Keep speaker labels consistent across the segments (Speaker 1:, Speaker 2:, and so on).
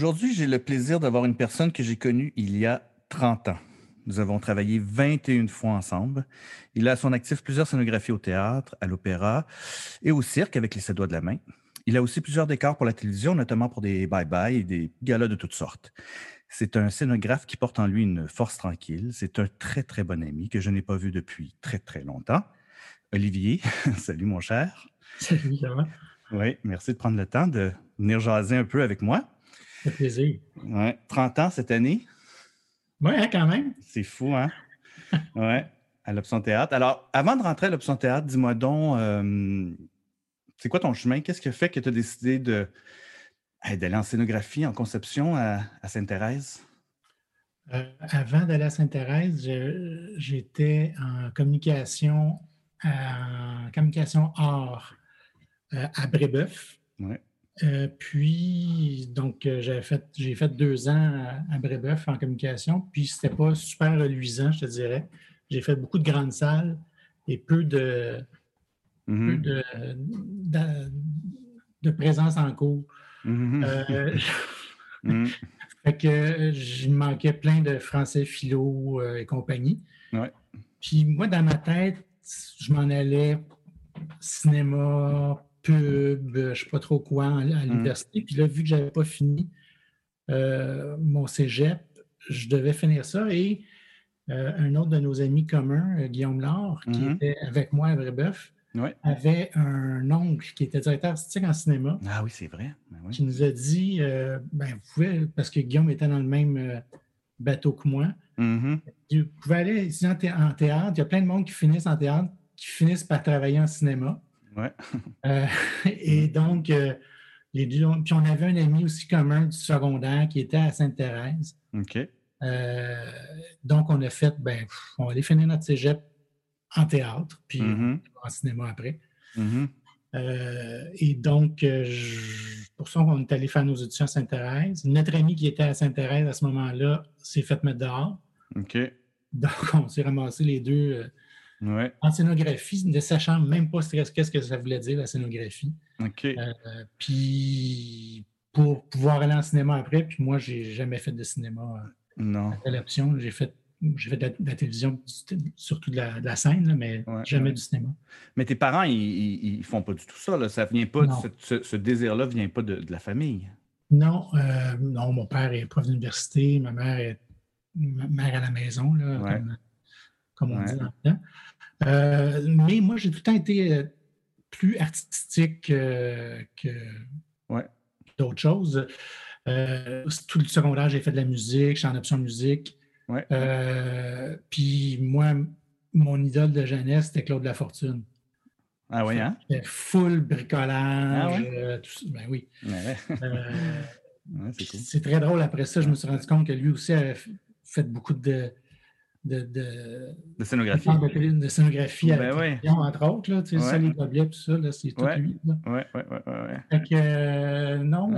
Speaker 1: Aujourd'hui, j'ai le plaisir d'avoir une personne que j'ai connue il y a 30 ans. Nous avons travaillé 21 fois ensemble. Il a à son actif plusieurs scénographies au théâtre, à l'opéra et au cirque avec les sept doigts de la main. Il a aussi plusieurs décors pour la télévision, notamment pour des bye-bye et des galas de toutes sortes. C'est un scénographe qui porte en lui une force tranquille. C'est un très, très bon ami que je n'ai pas vu depuis très, très longtemps. Olivier, salut mon cher.
Speaker 2: Salut, ça va?
Speaker 1: Oui, merci de prendre le temps de venir jaser un peu avec moi.
Speaker 2: Ça fait plaisir.
Speaker 1: Ouais, 30 ans cette année.
Speaker 2: Oui, hein, quand même.
Speaker 1: C'est fou, hein? oui, à l'Option Théâtre. Alors, avant de rentrer à l'Option Théâtre, dis-moi donc, euh, c'est quoi ton chemin? Qu'est-ce qui fait que tu as décidé de, d'aller en scénographie, en conception à, Sainte-Thérèse?
Speaker 2: Euh, avant d'aller à Sainte-Thérèse, j'étais en communication, en communication art euh, à Brébeuf.
Speaker 1: Ouais.
Speaker 2: Euh, puis, donc, euh, j'ai fait, j'ai fait deux ans à, Brébeuf en communication, puis c'était pas super reluisant, je te dirais. J'ai fait beaucoup de grandes salles et peu de,
Speaker 1: mm-hmm.
Speaker 2: de, de, présence en cours.
Speaker 1: Mm-hmm.
Speaker 2: Euh,
Speaker 1: mm-hmm.
Speaker 2: fait que je manquais plein de français philo et compagnie. Puis moi, dans ma tête, je m'en allais cinéma, pub, je ne sais pas trop quoi à mm. l'université. Puis là, vu que je n'avais pas fini euh, mon cégep, je devais finir ça. Et euh, un autre de nos amis communs, euh, Guillaume Laure, qui
Speaker 1: mm-hmm.
Speaker 2: était avec moi à Brébeuf, avait un oncle qui était directeur artistique en cinéma.
Speaker 1: Ah oui, c'est vrai. Ben
Speaker 2: qui nous a dit ben, vous pouvez, parce que Guillaume était dans le même bateau que moi,
Speaker 1: mm-hmm.
Speaker 2: vous pouvez aller ici en, théâtre. Il y a plein de monde qui finissent en théâtre, qui finissent par travailler en cinéma.
Speaker 1: Ouais.
Speaker 2: Euh, et donc, euh, les deux, puis on avait un ami aussi commun du secondaire qui était à Sainte-Thérèse.
Speaker 1: OK.
Speaker 2: Euh, donc, on a fait, ben, on allait finir notre cégep en théâtre, puis
Speaker 1: mm-hmm.
Speaker 2: en cinéma après.
Speaker 1: Mm-hmm.
Speaker 2: et donc, pour ça, on est allé faire nos études à Sainte-Thérèse. Notre ami qui était à Sainte-Thérèse à ce moment-là s'est fait mettre dehors.
Speaker 1: OK.
Speaker 2: Donc, on s'est ramassé les deux
Speaker 1: en
Speaker 2: scénographie, ne sachant même pas qu'est-ce que ça voulait dire, la scénographie.
Speaker 1: OK.
Speaker 2: Euh, puis pour pouvoir aller en cinéma après, puis moi, j'ai jamais fait de cinéma. Euh,
Speaker 1: non.
Speaker 2: l'option, j'ai fait j'ai fait de la, télévision, surtout de la, scène, mais jamais du cinéma.
Speaker 1: Mais tes parents, ils ne font pas du tout ça. Là. Ça vient pas, ce, désir-là ne vient pas de, la famille.
Speaker 2: Non, euh, non, mon père est prof d'université, ma mère est mère à la maison, là, comme, on dit dans le temps. Euh, mais moi, j'ai tout le temps été euh, plus artistique euh, que d'autres choses. tout le secondaire, j'ai fait de la musique, j'étais en option musique. puis moi, mon idole de jeunesse, c'était Claude Lafortune.
Speaker 1: Ah oui, hein?
Speaker 2: C'était full bricolage.
Speaker 1: Ah
Speaker 2: ben oui.
Speaker 1: c'est
Speaker 2: très drôle. Après ça, je me suis rendu compte que lui aussi avait fait beaucoup de, de, de,
Speaker 1: de scénographie.
Speaker 2: De, scénographie
Speaker 1: ben avec
Speaker 2: entre autres. Là, tu sais, ça, les gobelets, tout ça, c'est tout lui.
Speaker 1: Oui, oui, oui. Ouais.
Speaker 2: Fait que, euh, non,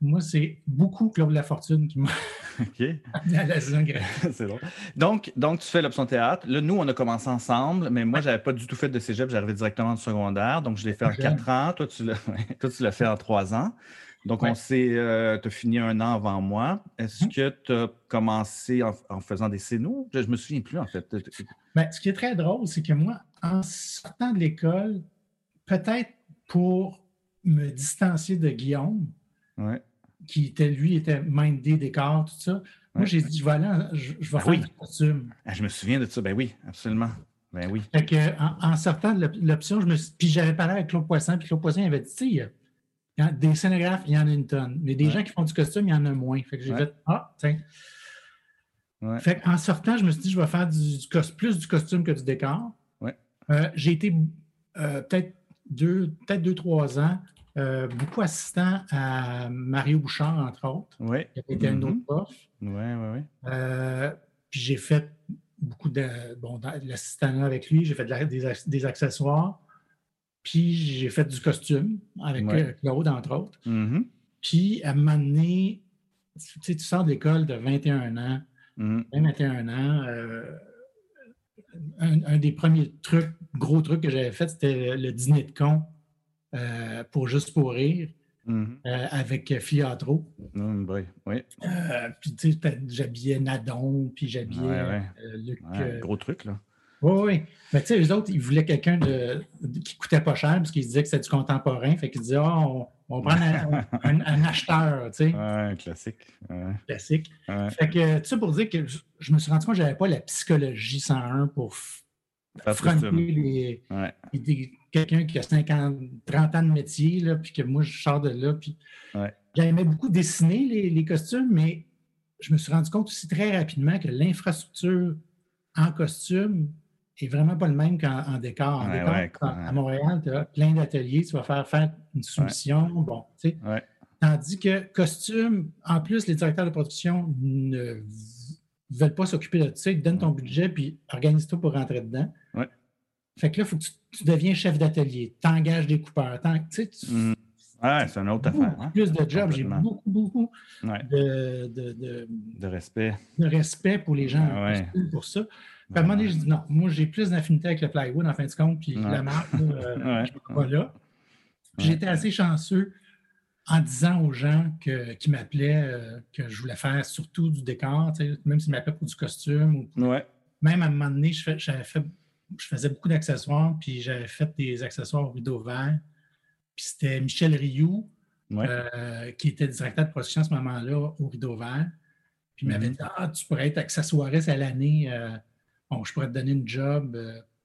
Speaker 2: moi, c'est beaucoup Claude Lafortune qui m'a
Speaker 1: okay.
Speaker 2: amené à la scénographie.
Speaker 1: c'est bon. Donc, donc, tu fais l'option théâtre. Là, nous, on a commencé ensemble, mais moi, je n'avais pas du tout fait de cégep. J'arrivais directement du secondaire. Donc, je l'ai fait en quatre ans. Toi, tu l'as fait en trois ans. Donc, on s'est, euh, tu as fini un an avant moi. Est-ce mmh. que tu as commencé en, faisant des scénos? Je ne me souviens plus, en fait.
Speaker 2: Bien, ce qui est très drôle, c'est que moi, en sortant de l'école, peut-être pour me distancier de Guillaume, qui était, lui, était mindé décor, tout ça, moi, j'ai dit, voilà, je, je vais ah faire du costume.
Speaker 1: Ah, je me souviens de ça. Ben oui, absolument. Ben oui.
Speaker 2: Fait que, en, sortant de l'option, je me puis j'avais parlé avec Claude Poisson, puis Claude Poisson avait dit, tu sais, des scénographes, il y en a une tonne. Mais des gens qui font du costume, il y en a moins. Fait que j'ai fait Ah, tiens. Fait en sortant, je me suis dit, je vais faire du, plus du costume que du décor. Euh, j'ai été euh, peut-être deux, peut-être deux, trois ans, euh, beaucoup assistant à Mario Bouchard, entre autres.
Speaker 1: Oui.
Speaker 2: Qui avait été un autre prof.
Speaker 1: Oui, oui, oui.
Speaker 2: puis j'ai fait beaucoup de bon, l'assistanat avec lui, j'ai fait des, accessoires, puis j'ai fait du costume avec Claude, entre autres.
Speaker 1: Mm-hmm.
Speaker 2: Puis à un moment donné, tu, sais, tu sors de l'école de 21 ans, 21 mm-hmm. ans, euh, un, des premiers trucs, gros trucs que j'avais fait, c'était le dîner de con euh, pour Juste pour rire.
Speaker 1: Mm-hmm.
Speaker 2: Euh, avec Fiatro.
Speaker 1: Mm, oui.
Speaker 2: puis tu sais, j'habillais Nadon, puis j'habillais Luc.
Speaker 1: gros truc, là.
Speaker 2: Oui, oui. Mais tu sais, les autres, ils voulaient quelqu'un de, qui coûtait pas cher parce qu'ils disaient que c'était du contemporain. Fait qu'ils disaient, oh, on, prend un, acheteur, tu sais.
Speaker 1: Ouais, classique.
Speaker 2: Classique. Fait que, tu sais, pour dire que je, me suis rendu compte que je n'avais pas la psychologie 101 pour affronter les, quelqu'un qui a 50, 30 ans de métier, là, puis que moi, je sors de là. Puis j'aimais beaucoup dessiner les, les costumes, mais je me suis rendu compte aussi très rapidement que l'infrastructure en costume est vraiment pas le même qu'en décor. En décor, à Montréal, tu as plein d'ateliers, tu vas faire faire une soumission. Bon, tu sais. Tandis que costume, en plus, les directeurs de production ne veulent pas s'occuper de ça. Ils te donnent ton budget, puis organise-toi pour rentrer dedans. Fait que là, il faut que tu, deviens chef d'atelier, tu engages des coupeurs. Tu sais,
Speaker 1: mm. c'est une autre affaire. Hein.
Speaker 2: Plus de jobs, j'ai beaucoup, beaucoup de,
Speaker 1: de, respect.
Speaker 2: De respect pour les gens pour ça à un moment donné, je dis non, moi j'ai plus d'affinité avec le plywood en fin de compte, puis la marque, euh, je ne pas là. J'étais assez chanceux en disant aux gens que, qui m'appelaient euh, que je voulais faire surtout du décor, même s'ils m'appelaient pour du costume. Même à un moment donné, je, fait, je faisais beaucoup d'accessoires, puis j'avais fait des accessoires au rideau vert. Puis c'était Michel Rioux, euh, qui était directeur de production à ce moment-là au rideau vert. Puis il m'avait mm-hmm. dit Ah, tu pourrais être accessoiriste à l'année bon, je pourrais te donner une job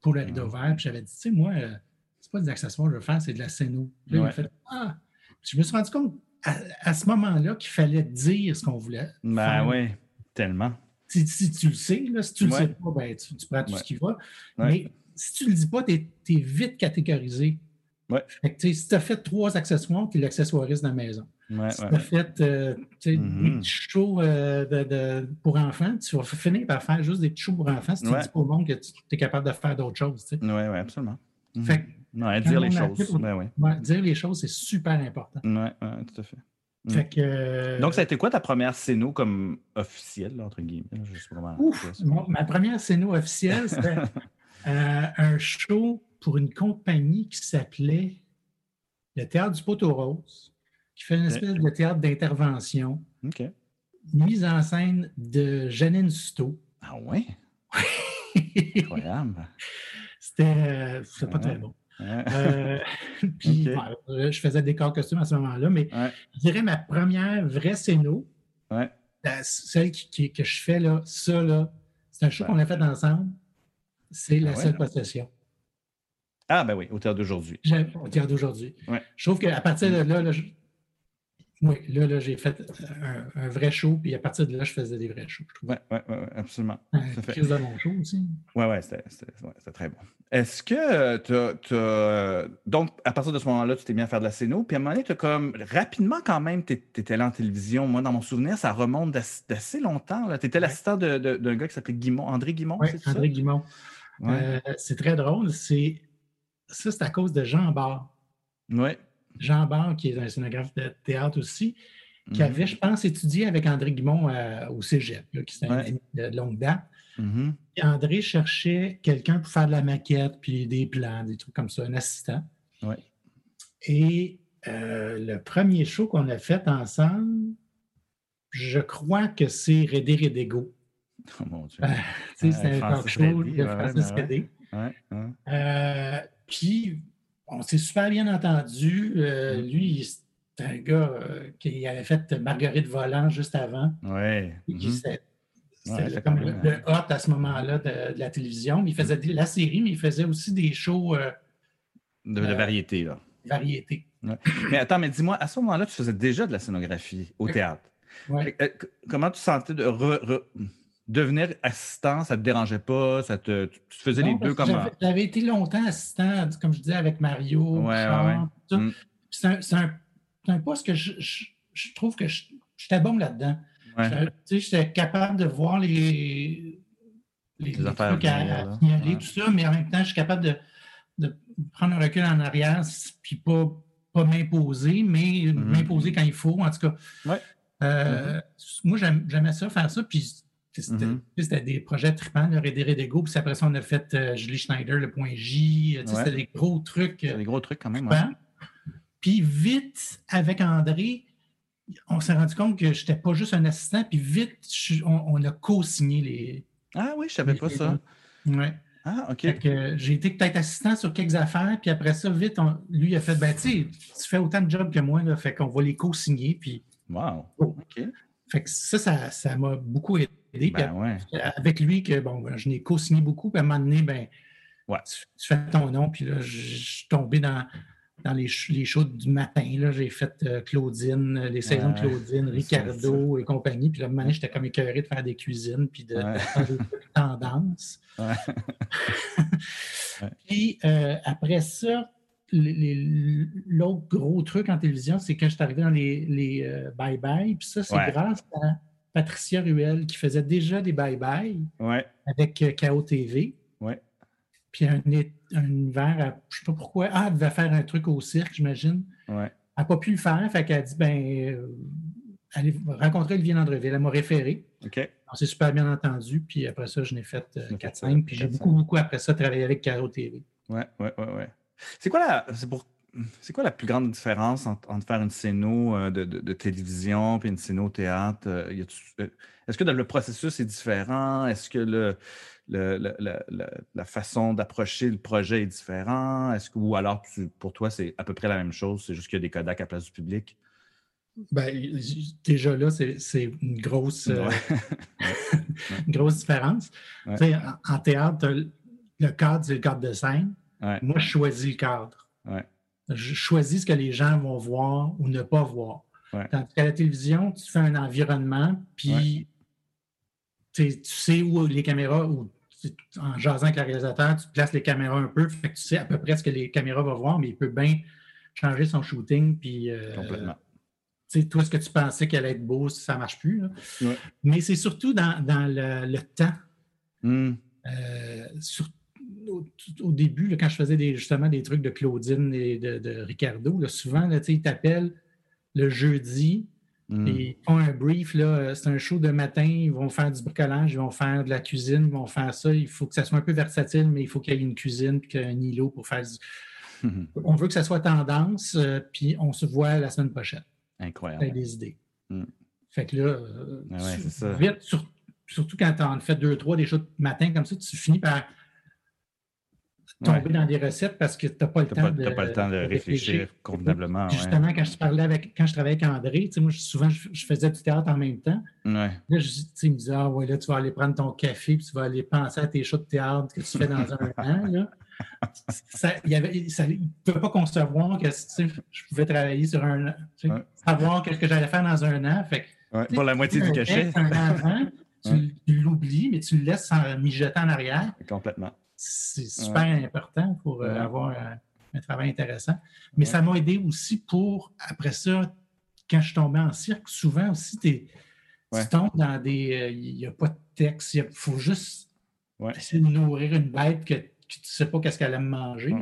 Speaker 2: pour le rideau vert. Puis j'avais dit, tu sais, moi, euh, c'est pas des accessoires que je veux faire, c'est de la scéno. Puis là, il fait, ah! je me suis rendu compte à, ce moment-là qu'il fallait dire ce qu'on voulait.
Speaker 1: Ben oui, tellement.
Speaker 2: Si, tu le sais, là, si tu ne le sais pas, ben, tu, prends tout ce qui va. Mais si tu ne le dis pas, tu es, vite catégorisé.
Speaker 1: Ouais.
Speaker 2: si tu as fait trois accessoires, tu es l'accessoiriste de la maison.
Speaker 1: Ouais,
Speaker 2: si tu as fait euh, des mm-hmm. petits shows euh, de, pour enfants, tu vas finir par faire juste des petits shows pour enfants si tu dis au monde que tu es capable de faire d'autres choses.
Speaker 1: Oui, oui, absolument.
Speaker 2: Mm-hmm. Fait
Speaker 1: dire les choses.
Speaker 2: Ben dire les choses, c'est super important.
Speaker 1: Oui, ouais, tout à fait.
Speaker 2: Mm. Fait que, euh,
Speaker 1: Donc, ça a été quoi ta première scéno comme officielle, entre guillemets?
Speaker 2: Ouf, ma première scéno officielle, c'était un show pour une compagnie qui s'appelait le Théâtre du Poteau Rose, qui fait une espèce de théâtre d'intervention. Mise en scène de Janine Suto.
Speaker 1: Ah ouais? Incroyable.
Speaker 2: C'était pas très bon. Euh, puis, je faisais des corps costumes à ce moment-là, mais je dirais ma première vraie scéno, celle qui, que je fais là, ça, là, c'est un show qu'on a fait ensemble. C'est la ah seule possession.
Speaker 1: Ah, ben oui, au théâtre d'aujourd'hui.
Speaker 2: Au théâtre d'aujourd'hui. Je trouve qu'à partir de là, oui, là, là j'ai fait un, vrai show, puis à partir de là, je faisais des vrais shows.
Speaker 1: Oui, oui, ouais, absolument.
Speaker 2: Crise de mon show aussi.
Speaker 1: Oui, oui, c'était très bon. Est-ce que tu as, Donc, à partir de ce moment-là, tu t'es mis à faire de la scéno, puis à un moment donné, tu comme. Rapidement, quand même, tu étais là en télévision. Moi, dans mon souvenir, ça remonte d'assez longtemps. Tu étais l'assistant d'un gars qui s'appelait Guimont, André Guimont,
Speaker 2: oui, André Guimont. Euh, c'est très drôle. C'est ça, c'est à cause de Jean Barre.
Speaker 1: Oui.
Speaker 2: Jean Barre, qui est un scénographe de théâtre aussi, qui mhm. avait, je pense, étudié avec André Guimont euh, au cégep, qui était un de longue date.
Speaker 1: Mhm.
Speaker 2: André cherchait quelqu'un pour faire de la maquette, puis des plans, des trucs comme ça, un assistant.
Speaker 1: Oui.
Speaker 2: Et euh, le premier show qu'on a fait ensemble, je crois que c'est Rédé Rédégo.
Speaker 1: Oh mon Dieu.
Speaker 2: c'est un talk show de Francis
Speaker 1: Rédé.
Speaker 2: Euh, puis, on s'est super bien entendu. Euh, mm. lui, c'est un gars euh, qui avait fait Marguerite Volant juste avant.
Speaker 1: Oui.
Speaker 2: Mm-hmm. C'était comme le, hot à ce moment-là de, la télévision. Il faisait la série, mais il faisait aussi des shows.
Speaker 1: de, variété, là.
Speaker 2: Variété.
Speaker 1: Mais attends, mais dis-moi, à ce moment-là, tu faisais déjà de la scénographie au théâtre.
Speaker 2: Ouais.
Speaker 1: Comment tu sentais de. Devenir assistant, ça te dérangeait pas? Ça te, tu faisais les deux comme.
Speaker 2: J'avais été longtemps assistant, comme je disais, avec Mario.
Speaker 1: Ouais, ouais,
Speaker 2: mm. C'est un, un, poste que je, je, trouve que j'étais bon là-dedans. J'étais capable de voir les, les, affaires trucs à, signaler, tout ça, mais en même temps, je suis capable de, de prendre un recul en arrière, puis pas, pas m'imposer, mais mm-hmm. m'imposer quand il faut, en tout cas. Euh, mm-hmm. Moi, j'aimais ça, faire ça, puis Mm-hmm. C'était des projets tripants, le Redé d'Ego. Puis après ça, on a fait euh, Julie Schneider, le point J. C'était des gros trucs.
Speaker 1: C'était des gros trucs quand même.
Speaker 2: Puis vite, avec André, on s'est rendu compte que je n'étais pas juste un assistant. Puis vite, on, a co-signé les.
Speaker 1: Ah oui, je ne savais pas ça.
Speaker 2: Oui.
Speaker 1: Ah, OK.
Speaker 2: J'ai été peut-être assistant sur quelques affaires, puis après ça, vite, lui, il a fait ben, tu fais autant de jobs que moi, là, fait qu'on va les co-signer. Puis.
Speaker 1: Wow. OK.
Speaker 2: Fait que ça, ça m'a beaucoup aidé.
Speaker 1: Ben
Speaker 2: avec lui, que bon, ben, je n'ai co-signé beaucoup, puis à un moment donné, ben, tu, fais ton nom, puis là, je, suis tombé dans, dans les, les shows du matin. J'ai fait euh, Claudine, les saisons de Claudine, Ricardo et compagnie. Puis là, à un moment donné, j'étais comme écœuré de faire des cuisines, puis de, faire des tendances. puis euh, après ça, l'autre gros truc en télévision, c'est quand je suis arrivé dans les euh, bye-bye. puis ça, c'est grâce à Patricia Ruel qui faisait déjà des bye-bye avec euh, KO TV. Puis un, un univers, je ne sais pas pourquoi. Ah, elle devait faire un truc au cirque, j'imagine.
Speaker 1: Elle
Speaker 2: n'a pas pu le faire. Fait qu'elle a dit ben, euh, allez rencontrer Olivier Landreville. Elle m'a référé. On s'est super bien entendu. Puis après ça, je n'ai fait 4-5. Euh, puis j'ai beaucoup, beaucoup après ça travaillé avec KO TV.
Speaker 1: Ouais, ouais, ouais, ouais. C'est quoi la. C'est pour c'est quoi la plus grande différence entre, faire une scéno euh, de, télévision et une scéno théâtre? Euh, euh, est-ce que le processus est différent? Est-ce que le, la, façon d'approcher le projet est différent? Est-ce que, ou alors pour toi, c'est à peu près la même chose, c'est juste qu'il y a des Kodak à place du public?
Speaker 2: Ben, déjà là, c'est une grosse, grosse différence. En, théâtre, le cadre, c'est le cadre de scène. Moi, je choisis le cadre je choisis ce que les gens vont voir ou ne pas voir. Tandis qu'à la télévision, tu fais un environnement, puis tu sais où les caméras, ou en jasant avec le réalisateur, tu places les caméras un peu, fait que tu sais à peu près ce que les caméras vont voir, mais il peut bien changer son shooting. Puis,
Speaker 1: euh, Complètement.
Speaker 2: Tu sais, toi, ce que tu pensais qu'elle allait être beau, ça ne marche plus. Mais c'est surtout dans, le, temps.
Speaker 1: Hmm.
Speaker 2: Euh, surtout au, début, quand je faisais des, justement des trucs de Claudine et de, Ricardo, souvent, là, ils t'appellent le jeudi et ils font un brief. C'est un show de matin, ils vont faire du bricolage, ils vont faire de la cuisine, ils vont faire ça. Il faut que ça soit un peu versatile, mais il faut qu'il y ait une cuisine et un îlot pour faire du... On veut que ça soit tendance, euh, puis on se voit la semaine prochaine.
Speaker 1: Incroyable.
Speaker 2: des idées. Hmm. Fait que là, euh, ah vite, surtout quand tu en fais deux, trois des shows de matin comme ça, tu finis par tomber dans des recettes parce que tu n'as pas le temps de.
Speaker 1: pas le temps de réfléchir, convenablement.
Speaker 2: Justement, quand je parlais avec, quand je travaillais avec André, moi, souvent, je, faisais du théâtre en même temps.
Speaker 1: Là,
Speaker 2: je, il me disait, ah ouais, là, tu vas aller prendre ton café, puis tu vas aller penser à tes shows de théâtre que tu fais dans un an. Là. Ça, il ne pouvait pas concevoir que je pouvais travailler sur un an, savoir ce que j'allais faire dans un an. Fait,
Speaker 1: pour la moitié du cachet.
Speaker 2: Un tu l'oublies, mais tu le laisses en mijotant en arrière.
Speaker 1: Complètement
Speaker 2: c'est super important pour euh, avoir un, travail intéressant. Mais ça m'a aidé aussi pour, après ça, quand je suis tombé en cirque, souvent aussi, tu tombes dans des. Euh, il n'y a pas de texte, il faut juste essayer de nourrir une bête que, tu ne sais pas qu'est-ce qu'elle aime manger.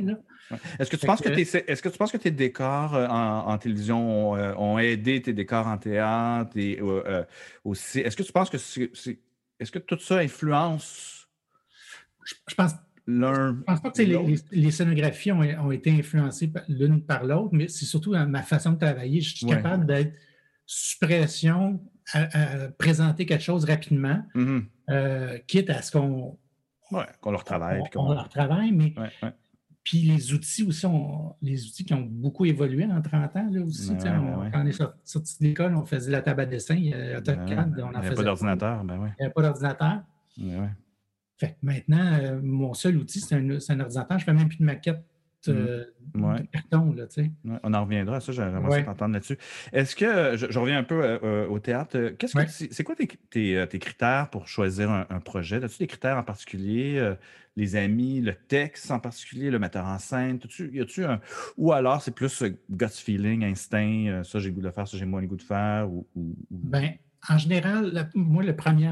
Speaker 1: Est-ce que, tu penses que, est-ce que tu penses que tes décors euh, en, télévision ont, aidé tes décors en théâtre et aussi? Est-ce que tu penses que c'est, est-ce que tout ça influence?
Speaker 2: je pense je pense pas que les, scénographies ont, été influencées l'une par l'autre, mais c'est surtout ma façon de travailler. Je suis capable d'être suppression, à, présenter quelque chose rapidement,
Speaker 1: mm-hmm.
Speaker 2: euh, quitte à ce qu'on.
Speaker 1: qu'on leur travaille.
Speaker 2: On, leur travaille, mais. Puis les outils aussi, les outils qui ont beaucoup évolué en 30 ans, là aussi. quand on est sorti de l'école, on faisait la table à dessin, il y a AutoCAD,
Speaker 1: on en Il n'y avait pas d'ordinateur, ben oui.
Speaker 2: Il n'y avait pas d'ordinateur.
Speaker 1: Ouais,
Speaker 2: maintenant, euh, mon seul outil, c'est un, ordinateur. Je ne fais même plus de maquette euh, de carton. Là,
Speaker 1: On en reviendra à ça, j'aimerais t'entendre là-dessus. Est-ce que, je, reviens un peu euh, au théâtre, qu'est-ce que c'est quoi tes, tes, critères pour choisir un, projet? As-tu des critères en particulier? les amis, le texte en particulier, le metteur en scène? Y a-tu un. Ou alors c'est plus gut feeling, instinct, ça j'ai le goût de faire, ça j'ai moins le goût de faire? Ou,
Speaker 2: Ben, en général, moi, le premier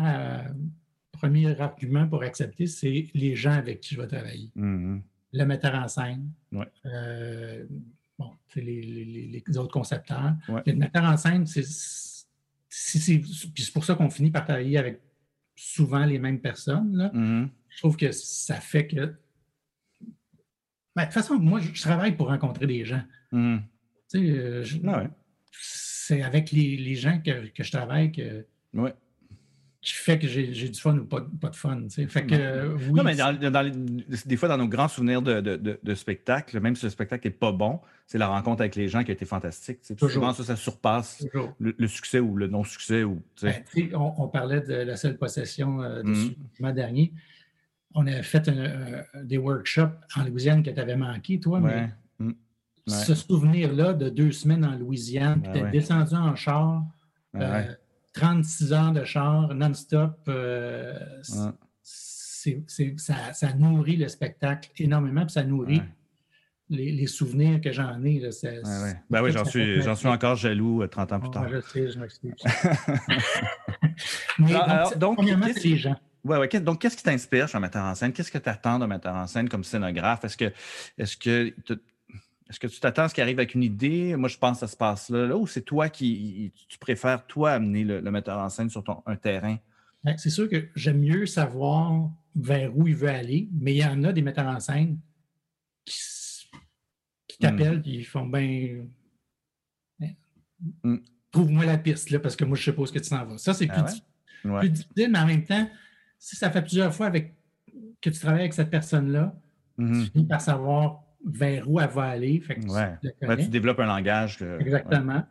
Speaker 2: premier argument pour accepter, c'est les gens avec qui je vais travailler.
Speaker 1: Mm-hmm.
Speaker 2: Le metteur en scène, euh, bon, les, les, autres concepteurs. Le metteur en scène, c'est c'est pour ça qu'on finit par travailler avec souvent les mêmes personnes. Là.
Speaker 1: Mm-hmm.
Speaker 2: Je trouve que ça fait que. Ben, de toute façon, moi, je travaille pour rencontrer des gens.
Speaker 1: Mm-hmm.
Speaker 2: Euh, c'est avec les, les gens que, que, je travaille que,
Speaker 1: ouais
Speaker 2: qui fait que j'ai du fun ou pas, de fun. Fait que,
Speaker 1: non, mais des fois, dans nos grands souvenirs de, de, spectacle, même si le spectacle n'est pas bon, c'est la rencontre avec les gens qui a été fantastique. Souvent, ça, ça surpasse le, succès ou le non-succès.
Speaker 2: Ben, on, parlait de la seule possession euh, du mm dernier. On a fait des workshops en Louisiane que tu avais manqué, toi, mais
Speaker 1: mm.
Speaker 2: ce souvenir-là de deux semaines en Louisiane, puis tu es descendu en char. Euh, 36 ans de char non-stop, euh, ça, nourrit le spectacle énormément, puis ça nourrit les, souvenirs que j'en ai. Là,
Speaker 1: ben oui, j'en suis, suis encore jaloux 30 euh, ans plus tard.
Speaker 2: je sais, je m'excuse. Mais donc, premièrement, c'est les gens.
Speaker 1: Ouais, ouais. Donc, qu'est-ce qui t'inspire sur un metteur en scène? Qu'est-ce que tu attends d'un metteur en scène comme scénographe? Est-ce que, est-ce que est-ce que tu t'attends à ce qu'il arrive avec une idée? Moi, je pense que ça se passe là, ou c'est toi qui tu préfères, toi, amener le, metteur en scène sur ton, un terrain?
Speaker 2: Ben, c'est sûr que j'aime mieux savoir vers où il veut aller, mais il y en a des metteurs en scène qui, t'appellent et hmm. ils font. Ben, hmm. Trouve-moi la piste, là, parce que moi, je suppose que tu s'en vas. Ça, c'est ah plus, difficile, mais en même temps, si ça fait plusieurs fois avec, que tu travailles avec cette personne-là,
Speaker 1: hmm.
Speaker 2: tu finis par savoir vers où elle va aller. Fait
Speaker 1: tu, développes un langage.
Speaker 2: Exactement.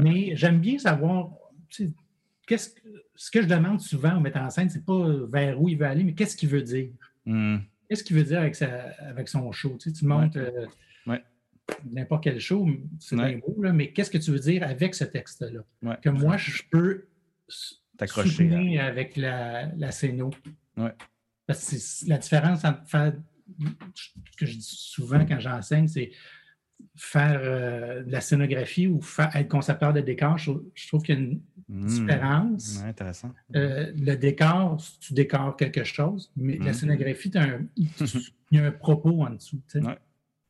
Speaker 2: Mais j'aime bien savoir qu'est-ce ce que je demande souvent au metteur en scène, c'est pas vers où il veut aller, mais qu'est-ce qu'il veut dire?
Speaker 1: Hmm.
Speaker 2: Qu'est-ce qu'il veut dire avec, avec son show? Tu, sais, tu montes euh, n'importe quel show, c'est bien beau, là, mais qu'est-ce que tu veux dire avec ce texte-là? Que moi, je peux
Speaker 1: t'accrocher
Speaker 2: avec la, la scéno.
Speaker 1: Parce
Speaker 2: que la différence entre faire ce que je dis souvent quand j'enseigne, c'est faire euh, de la scénographie ou être concepteur de décor. Je, trouve qu'il y a une hmm. différence.
Speaker 1: intéressant.
Speaker 2: Euh, le décor, tu décores quelque chose, mais la hmm. scénographie, il y a un propos en dessous.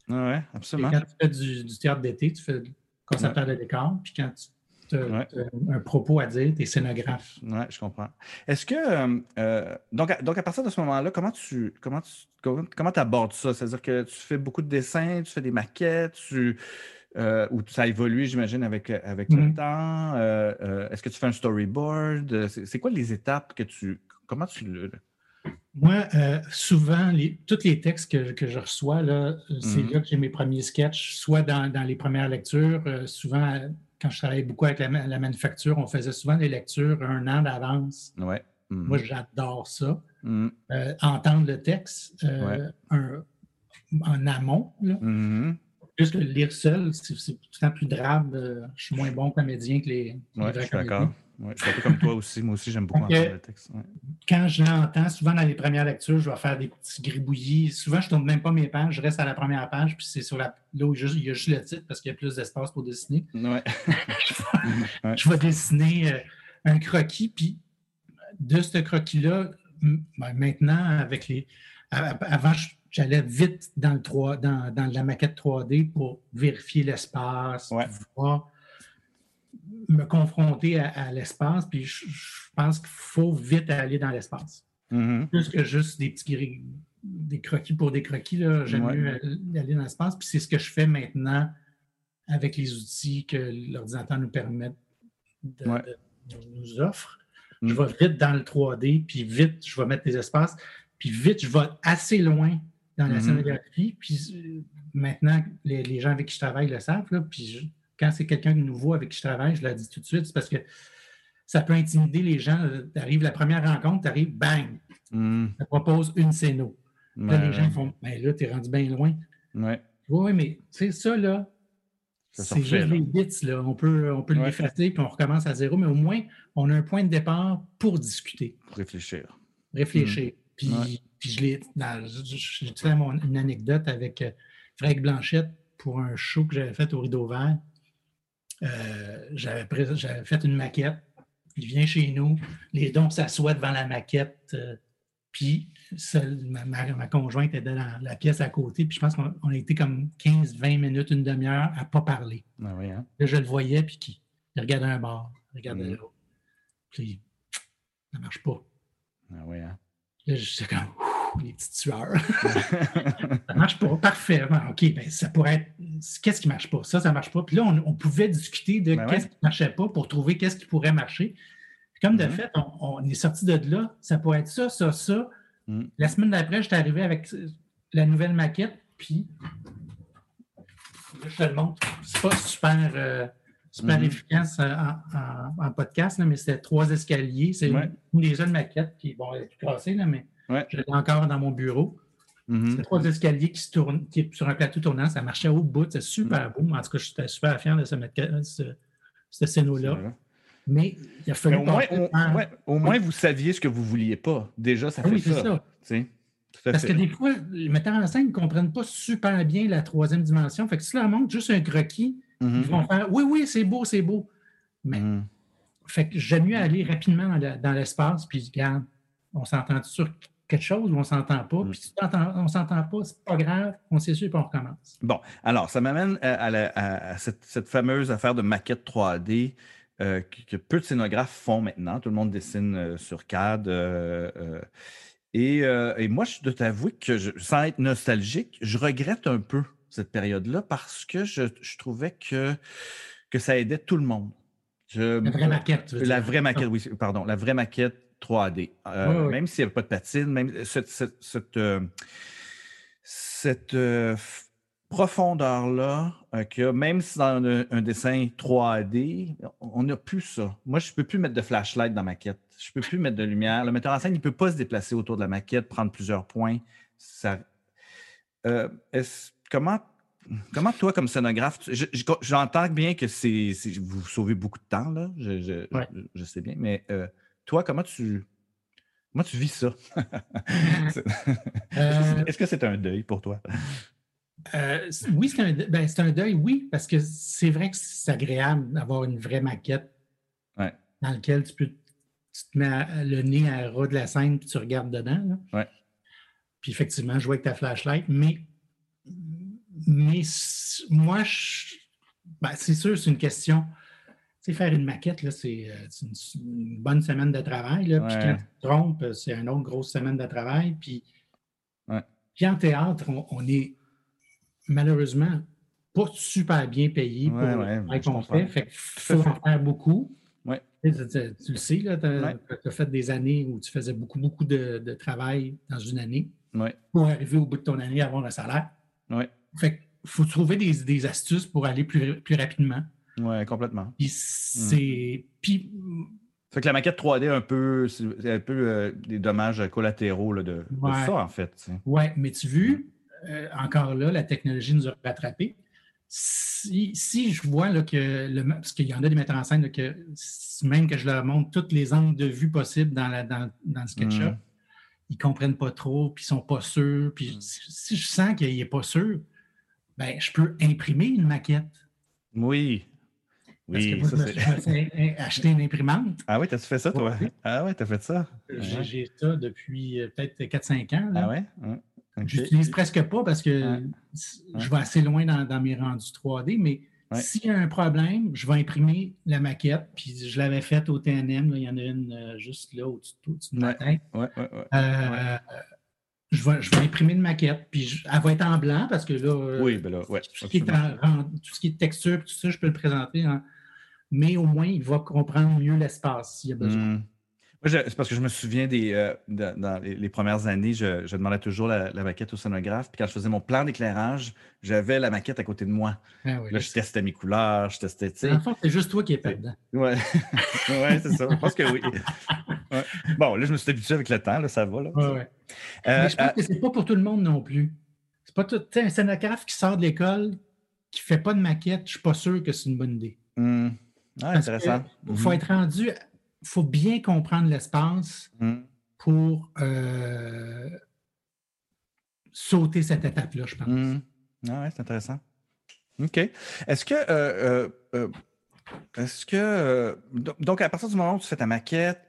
Speaker 1: Oui, absolument.
Speaker 2: quand tu fais du, théâtre d'été, tu fais concepteur de décor, puis quand tu un propos à dire, tu es scénographe.
Speaker 1: Oui, je comprends. Est-ce que. Euh, euh, donc, donc, à partir de ce moment-là, comment tu comment tu, comment, abordes ça? C'est-à-dire que tu fais beaucoup de dessins, tu fais des maquettes, tu, euh, ou ça évolue, j'imagine, avec, avec le mm-hmm. temps. Est-ce que tu fais un storyboard? C'est quoi les étapes que tu. Comment tu le.
Speaker 2: Moi, souvent, les, tous les textes que, que je reçois, c'est mm-hmm. là que j'ai mes premiers sketchs, soit dans, dans les premières lectures, souvent quand je travaillais beaucoup avec la, manufacture, on faisait souvent des lectures un an d'avance.
Speaker 1: Ouais.
Speaker 2: Mhm. Moi, j'adore ça.
Speaker 1: Mhm.
Speaker 2: Euh, entendre le texte euh, en amont. Là.
Speaker 1: Mhm.
Speaker 2: Que lire seul, c'est tout le temps plus drame. Euh, je suis moins bon comédien que les,
Speaker 1: les je suis d'accord. Ouais, je suis un peu comme toi aussi. Moi aussi, j'aime beaucoup entendre le texte.
Speaker 2: Quand je l'entends, souvent dans les premières lectures, je vais faire des petits gribouillis. Souvent, je ne tourne même pas mes pages, je reste à la première page, puis c'est sur la. Là où il y a juste le titre parce qu'il y a plus d'espace pour dessiner.
Speaker 1: Ouais.
Speaker 2: je, vais, dessiner euh, un croquis, puis de ce croquis-là, ben, maintenant, avec les. Avant, j'allais vite dans, le 3, dans, dans la maquette 3D pour vérifier l'espace, voir me confronter à, l'espace, puis je, pense qu'il faut vite aller dans l'espace.
Speaker 1: Mm-hmm.
Speaker 2: Plus que juste des petits des croquis pour des croquis, j'aime mieux aller dans l'espace. Puis c'est ce que je fais maintenant avec les outils que l'ordinateur nous permet de, nous offre. Je mm. vais vite dans le 3D, puis vite, je vais mettre des espaces, puis vite, je vais assez loin dans la mm-hmm. scénographie. Puis euh, maintenant, les, gens avec qui je travaille le savent, là, puis je, quand c'est quelqu'un de nouveau avec qui je travaille, je le dis tout de suite, c'est parce que ça peut intimider les gens. Tu arrives la première rencontre, tu arrives, bang,
Speaker 1: mm.
Speaker 2: ça propose une scéno. là, les gens font, ben là, tu es rendu bien loin.
Speaker 1: Ouais.
Speaker 2: Oui, mais c'est ça, là. C'est juste les bits, là. On peut, on peut l'effacer, puis on recommence à zéro, mais au moins, on a un point de départ pour discuter. Pour
Speaker 1: réfléchir.
Speaker 2: Réfléchir. Hmm. Puis, puis je l'ai. J'ai une anecdote avec euh, Frédéric Blanchette pour un show que j'avais fait au Rideau Vert. Euh, j'avais fait une maquette. Il vient chez nous, les dons s'assoient devant la maquette. Euh, puis ma, conjointe était dans la pièce à côté. Puis je pense qu'on a été comme 15-20 minutes, une demi-heure à ne pas parler.
Speaker 1: Ah hein?
Speaker 2: Là, je le voyais, puis qui, il regardait un bar, il regardait mm. l'autre. Puis ça ne marche pas.
Speaker 1: Ah oui, hein?
Speaker 2: Là, j'étais comme les petites sueurs. ça marche pas. Parfait. OK, ben ça pourrait être. Qu'est-ce qui marche pas? Ça, ça marche pas. Puis là, on, pouvait discuter de ben qu'est-ce qui ne marchait pas pour trouver qu'est-ce qui pourrait marcher. comme de mm-hmm. fait, on, est sorti de là. Ça pourrait être ça, ça, ça. Mm. La semaine d'après, j'étais arrivé avec la nouvelle maquette, puis là, je te le montre. C'est pas super. Euh, super mm-hmm. efficace euh, en, podcast, mais c'était trois escaliers. C'est une, des jeunes maquettes qui bon, elle est cassée, là, mais je l'ai encore dans mon bureau. Mm-hmm. C'est trois escaliers qui se tournent qui, sur un plateau tournant. Ça marchait au bout. C'était super mm. beau. En tout cas, j'étais super fier de ce, ce, ce scénario-là. Mais il a fallu.
Speaker 1: Au moins, au, moins, vous saviez ce que vous ne vouliez pas. Déjà, ça ah fait oui, ça. ça.
Speaker 2: Parce que des fois, les metteurs en scène ne comprennent pas super bien la troisième dimension. Fait que si leur montre juste un croquis, ils mm-hmm. vont faire Oui, oui, c'est beau, c'est beau. Mais mm. fait que j'aime mieux aller rapidement dans l'espace, puis regarde, on s'entend sur quelque chose ou on ne s'entend pas. Mm. Puis si on ne s'entend pas, c'est pas grave, on s'essuie et on recommence.
Speaker 1: Bon, alors, ça m'amène à, cette, fameuse affaire de maquette 3D. Euh, que, peu de scénographes font maintenant. Tout le monde dessine euh, sur CAD. Euh, et, moi, je dois t'avouer que, sans être nostalgique, je regrette un peu cette période-là parce que je, trouvais que, que ça aidait tout le monde.
Speaker 2: la vraie maquette.
Speaker 1: Tu veux la vraie maquette, oui, pardon. La vraie maquette 3D. Même s'il n'y avait pas de patine, même cette, cette, cette, profondeur-là, que même si dans un, dessin 3D, on n'a plus ça. Moi, je ne peux plus mettre de flashlight dans ma maquette. Je ne peux plus mettre de lumière. Le metteur en scène, il ne peut pas se déplacer autour de la maquette, prendre plusieurs points. Ça, euh, comment, comment, toi, comme scénographe, j'entends bien que c'est, vous sauvez beaucoup de temps, là, je, sais bien, mais euh, toi, comment tu, comment tu vis ça? Euh, est-ce que c'est un deuil pour toi?
Speaker 2: Euh, oui, ben, c'est un, deuil, oui, parce que c'est vrai que c'est agréable d'avoir une vraie maquette dans laquelle tu peux te mets le nez à ras de la scène puis tu regardes dedans. Puis effectivement, jouer avec ta flashlight, mais, mais moi, ben, c'est sûr, c'est une question. Tu sais, faire une maquette, c'est euh, une, bonne semaine de travail. Là, Puis quand tu te trompes, c'est une autre grosse semaine de travail. Puis, puis en théâtre, on est malheureusement pas super bien payé pour ce qu'on fait. Fait qu'il faut en faire beaucoup. Tu, le sais, tu as, fait des années où tu faisais beaucoup, beaucoup de, travail dans une année pour arriver au bout de ton année à avoir le salaire. Fait qu'il faut trouver des, astuces pour aller plus, plus rapidement.
Speaker 1: Oui, complètement.
Speaker 2: Puis c'est. Puis.
Speaker 1: Fait que la maquette 3D, un peu, c'est un peu euh, des dommages collatéraux de, ça, en fait.
Speaker 2: Oui, mais tu vu, euh, encore là, la technologie nous a rattrapés. Si, je vois là, que, le, parce qu'il y en a des metteurs en scène, que même que je leur montre tous les angles de vue possibles dans, la, dans, le SketchUp, mm. ils ne comprennent pas trop, puis ils ne sont pas sûrs. Puis mm. si, je sens qu'il n'est pas sûr, ben, je peux imprimer une maquette.
Speaker 1: Oui.
Speaker 2: Oui, Parce que moi, ça, je acheter une imprimante.
Speaker 1: Ah oui, t'as-tu fait ça, toi? Ah oui, t'as fait ça?
Speaker 2: J'ai ça depuis euh, peut-être 4-5 ans.
Speaker 1: Ah ouais?
Speaker 2: Je n'utilise presque pas parce que je vais assez loin dans, mes rendus 3D, mais s'il y a un problème, je vais imprimer la maquette. Puis je l'avais faite au TNM, il y en a une euh, juste là au-dessus de ma tête. Euh, je, vais, je vais imprimer une maquette, puis elle va être en blanc parce que là,
Speaker 1: euh, oui, ben là
Speaker 2: tout, ce qui est tout, ce qui est texture, tout ça, je peux le présenter. mais au moins, il va comprendre mieux l'espace s'il y a besoin. Hmm.
Speaker 1: C'est parce que je me souviens des, euh, dans les, premières années, je, demandais toujours la, maquette au sonographe. Puis quand je faisais mon plan d'éclairage, j'avais la maquette à côté de moi. Ah là, je testais mes couleurs, je testais.
Speaker 2: En c'est juste toi qui es dedans.
Speaker 1: Oui, ouais, c'est ça. Je pense que oui. Bon, là, je me suis habitué avec le temps, là, ça va. Là,
Speaker 2: ouais, euh, Mais je pense euh, que c'est pas pour tout le monde non plus. C'est pas tout. Un scénographe qui sort de l'école, qui ne fait pas de maquette, je ne suis pas sûr que c'est une bonne idée.
Speaker 1: Hmm. Ah, intéressant.
Speaker 2: Il faut hmm. être rendu, il faut bien comprendre l'espace hmm. pour euh, sauter cette étape-là, je pense.
Speaker 1: Ah ouais, c'est intéressant. OK. Est-ce que euh, euh, est-ce que donc à partir du moment où tu fais ta maquette,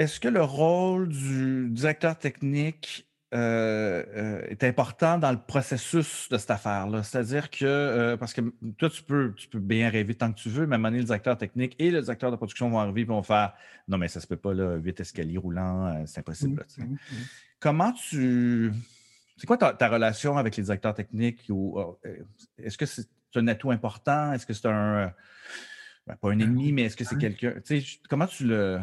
Speaker 1: est-ce que le rôle du directeur technique euh, euh, est important dans le processus de cette affaire-là? C'est-à-dire que, euh, parce que toi, tu peux, tu peux bien rêver tant que tu veux, mais à un moment donné, le directeur technique et le directeur de production vont arriver et vont faire Non, mais ça se peut pas, là, huit escaliers roulants, c'est impossible. Mmh, mmh, mmh. Comment tu. C'est quoi ta, relation avec les directeurs techniques? est-ce que c'est un atout important? Est-ce que c'est un. Ben, pas un ennemi, mais est-ce que c'est quelqu'un. Comment tu le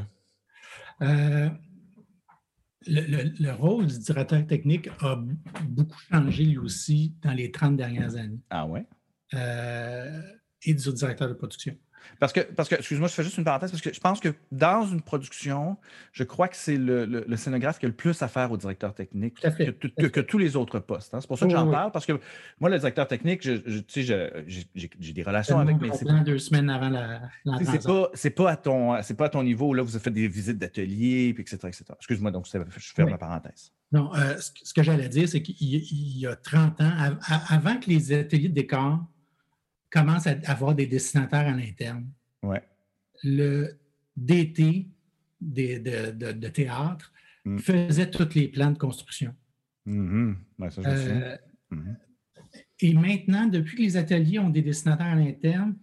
Speaker 2: le, rôle du directeur technique a beaucoup changé lui aussi dans les 30 dernières années.
Speaker 1: Ah ouais?
Speaker 2: Euh, et du directeur de production.
Speaker 1: Parce que, parce que excuse-moi, je fais juste une parenthèse, parce que je pense que dans une production, je crois que c'est le, scénographe qui a le plus à faire au directeur technique que, tous les autres postes. Hein. C'est pour ça que j'en parle, parce que moi, le directeur technique, j'ai des relations avec
Speaker 2: mes. C'est deux semaines avant la.
Speaker 1: c'est pas, pas, à ton, pas à ton niveau, là, vous avez fait des visites d'atelier, etc., etc. Excuse-moi, donc je ferme la parenthèse.
Speaker 2: Non, euh, ce que j'allais dire, c'est qu'il y a 30 ans, avant que les ateliers de décor commence à avoir des dessinateurs à l'interne.
Speaker 1: Ouais.
Speaker 2: Le DT de, théâtre mm. faisait tous les plans de construction.
Speaker 1: Mm-hmm. ça, je euh, mm-hmm.
Speaker 2: Et maintenant, depuis que les ateliers ont des dessinateurs à l'interne,